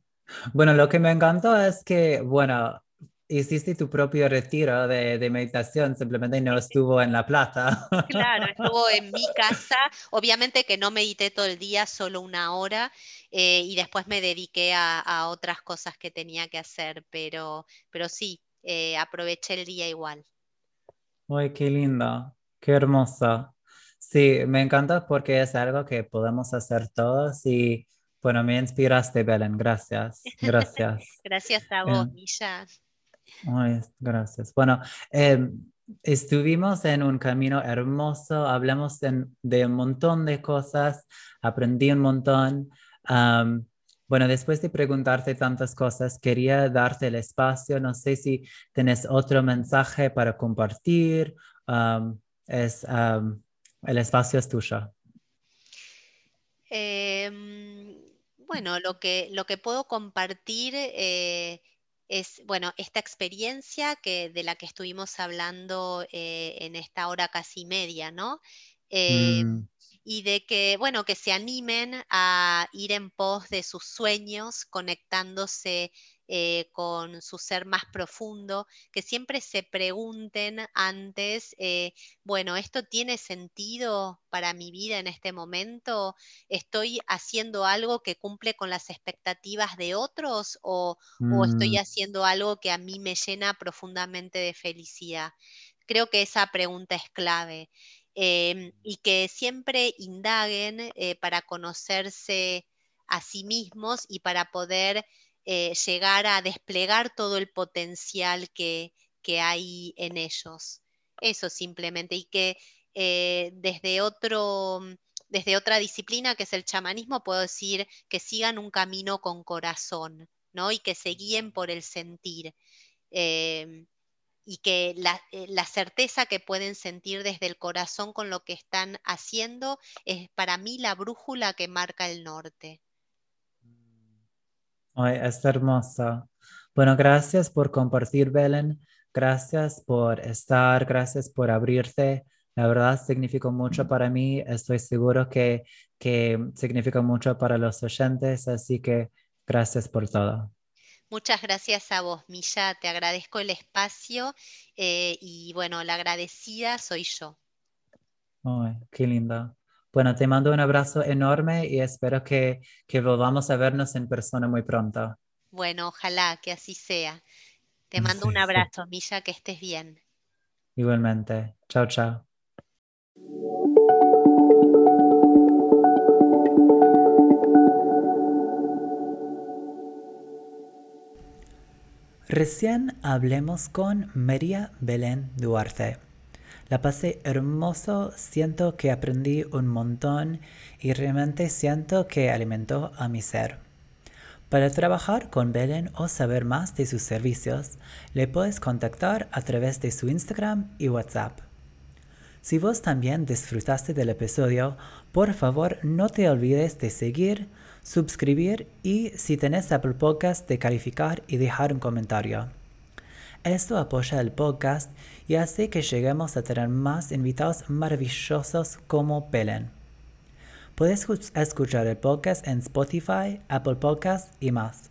Bueno, lo que me encantó es que, bueno, hiciste tu propio retiro de, de, meditación, simplemente no estuvo en La Plata. Claro, estuvo en mi (laughs) casa. Obviamente que no medité todo el día, solo una hora, eh, y después me dediqué a, otras cosas que tenía que hacer, pero, pero sí, eh, aproveché el día igual. Ay, qué linda, qué hermosa. Sí, me encanta porque es algo que podemos hacer todos y bueno, me inspiraste, Belén. Gracias. (laughs) Gracias. Gracias a vos, Milla. Ay, gracias. Bueno, em, estuvimos en un camino hermoso, hablamos de, un montón de cosas, aprendí un montón. bueno, después de preguntarte tantas cosas, quería darte el espacio. No sé si tienes otro mensaje para compartir. es, el espacio es tuyo. Em, bueno, lo que, lo que puedo compartir eh, es, bueno, esta experiencia que, de la que estuvimos hablando eh, en esta hora casi media, ¿no? Eh, mm. Y de que, bueno, que se animen a ir en pos de sus sueños, conectándose eh, con su ser más profundo, que siempre se pregunten antes, eh, bueno, ¿esto tiene sentido para mi vida en este momento? ¿Estoy haciendo algo que cumple con las expectativas de otros o, estoy mm. haciendo algo que a mí me llena profundamente de felicidad? Creo que esa pregunta es clave. Em, y que siempre indaguen eh, para conocerse a sí mismos y para poder eh, llegar a desplegar todo el potencial que, hay en ellos. Eso simplemente, y que eh, desde, otro, desde otra disciplina que es el chamanismo, puedo decir que sigan un camino con corazón, ¿no? Y que se guíen por el sentir. Em, y que la, eh, la, certeza que pueden sentir desde el corazón con lo que están haciendo es para mí la brújula que marca el norte. Ay, es hermosa. Bueno, gracias por compartir, Belén. Gracias por estar, gracias por abrirte. La verdad significó mucho para mí. Estoy seguro que, que significa mucho para los oyentes, así que gracias por todo. Muchas gracias a vos, Milla. Te agradezco el espacio eh, y bueno, la agradecida soy yo. Ay, qué linda. Bueno, te mando un abrazo enorme y espero que, que volvamos a vernos en persona muy pronto. Bueno, ojalá que así sea. Te mando un abrazo, Milla, que estés bien. Igualmente. Chao, chao. Recién hablemos con María Belén Duarte. La pasé hermoso, siento que aprendí un montón y realmente siento que alimentó a mi ser. Para trabajar con Belén o saber más de sus servicios, le puedes contactar a través de su Instagram y WhatsApp. Si vos también disfrutaste del episodio, por favor no te olvides de seguir, suscribir y si tenés Apple Podcast de calificar y dejar un comentario. Esto apoya el podcast y hace que lleguemos a tener más invitados maravillosos como Pelen. Puedes escuchar el podcast en Spotify, Apple Podcasts y más.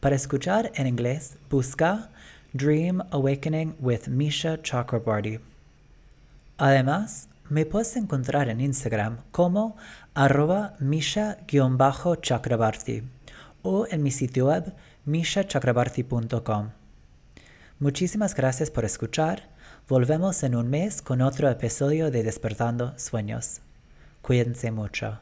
Para escuchar en inglés, busca Dream Awakening with Misha Chakrabarty. Además, me puedes encontrar en Instagram como arroba misha-chakrabarty o en mi sitio web mishachakrabarty.com. Muchísimas gracias por escuchar. Volvemos en un mes con otro episodio de Despertando Sueños. Cuídense mucho.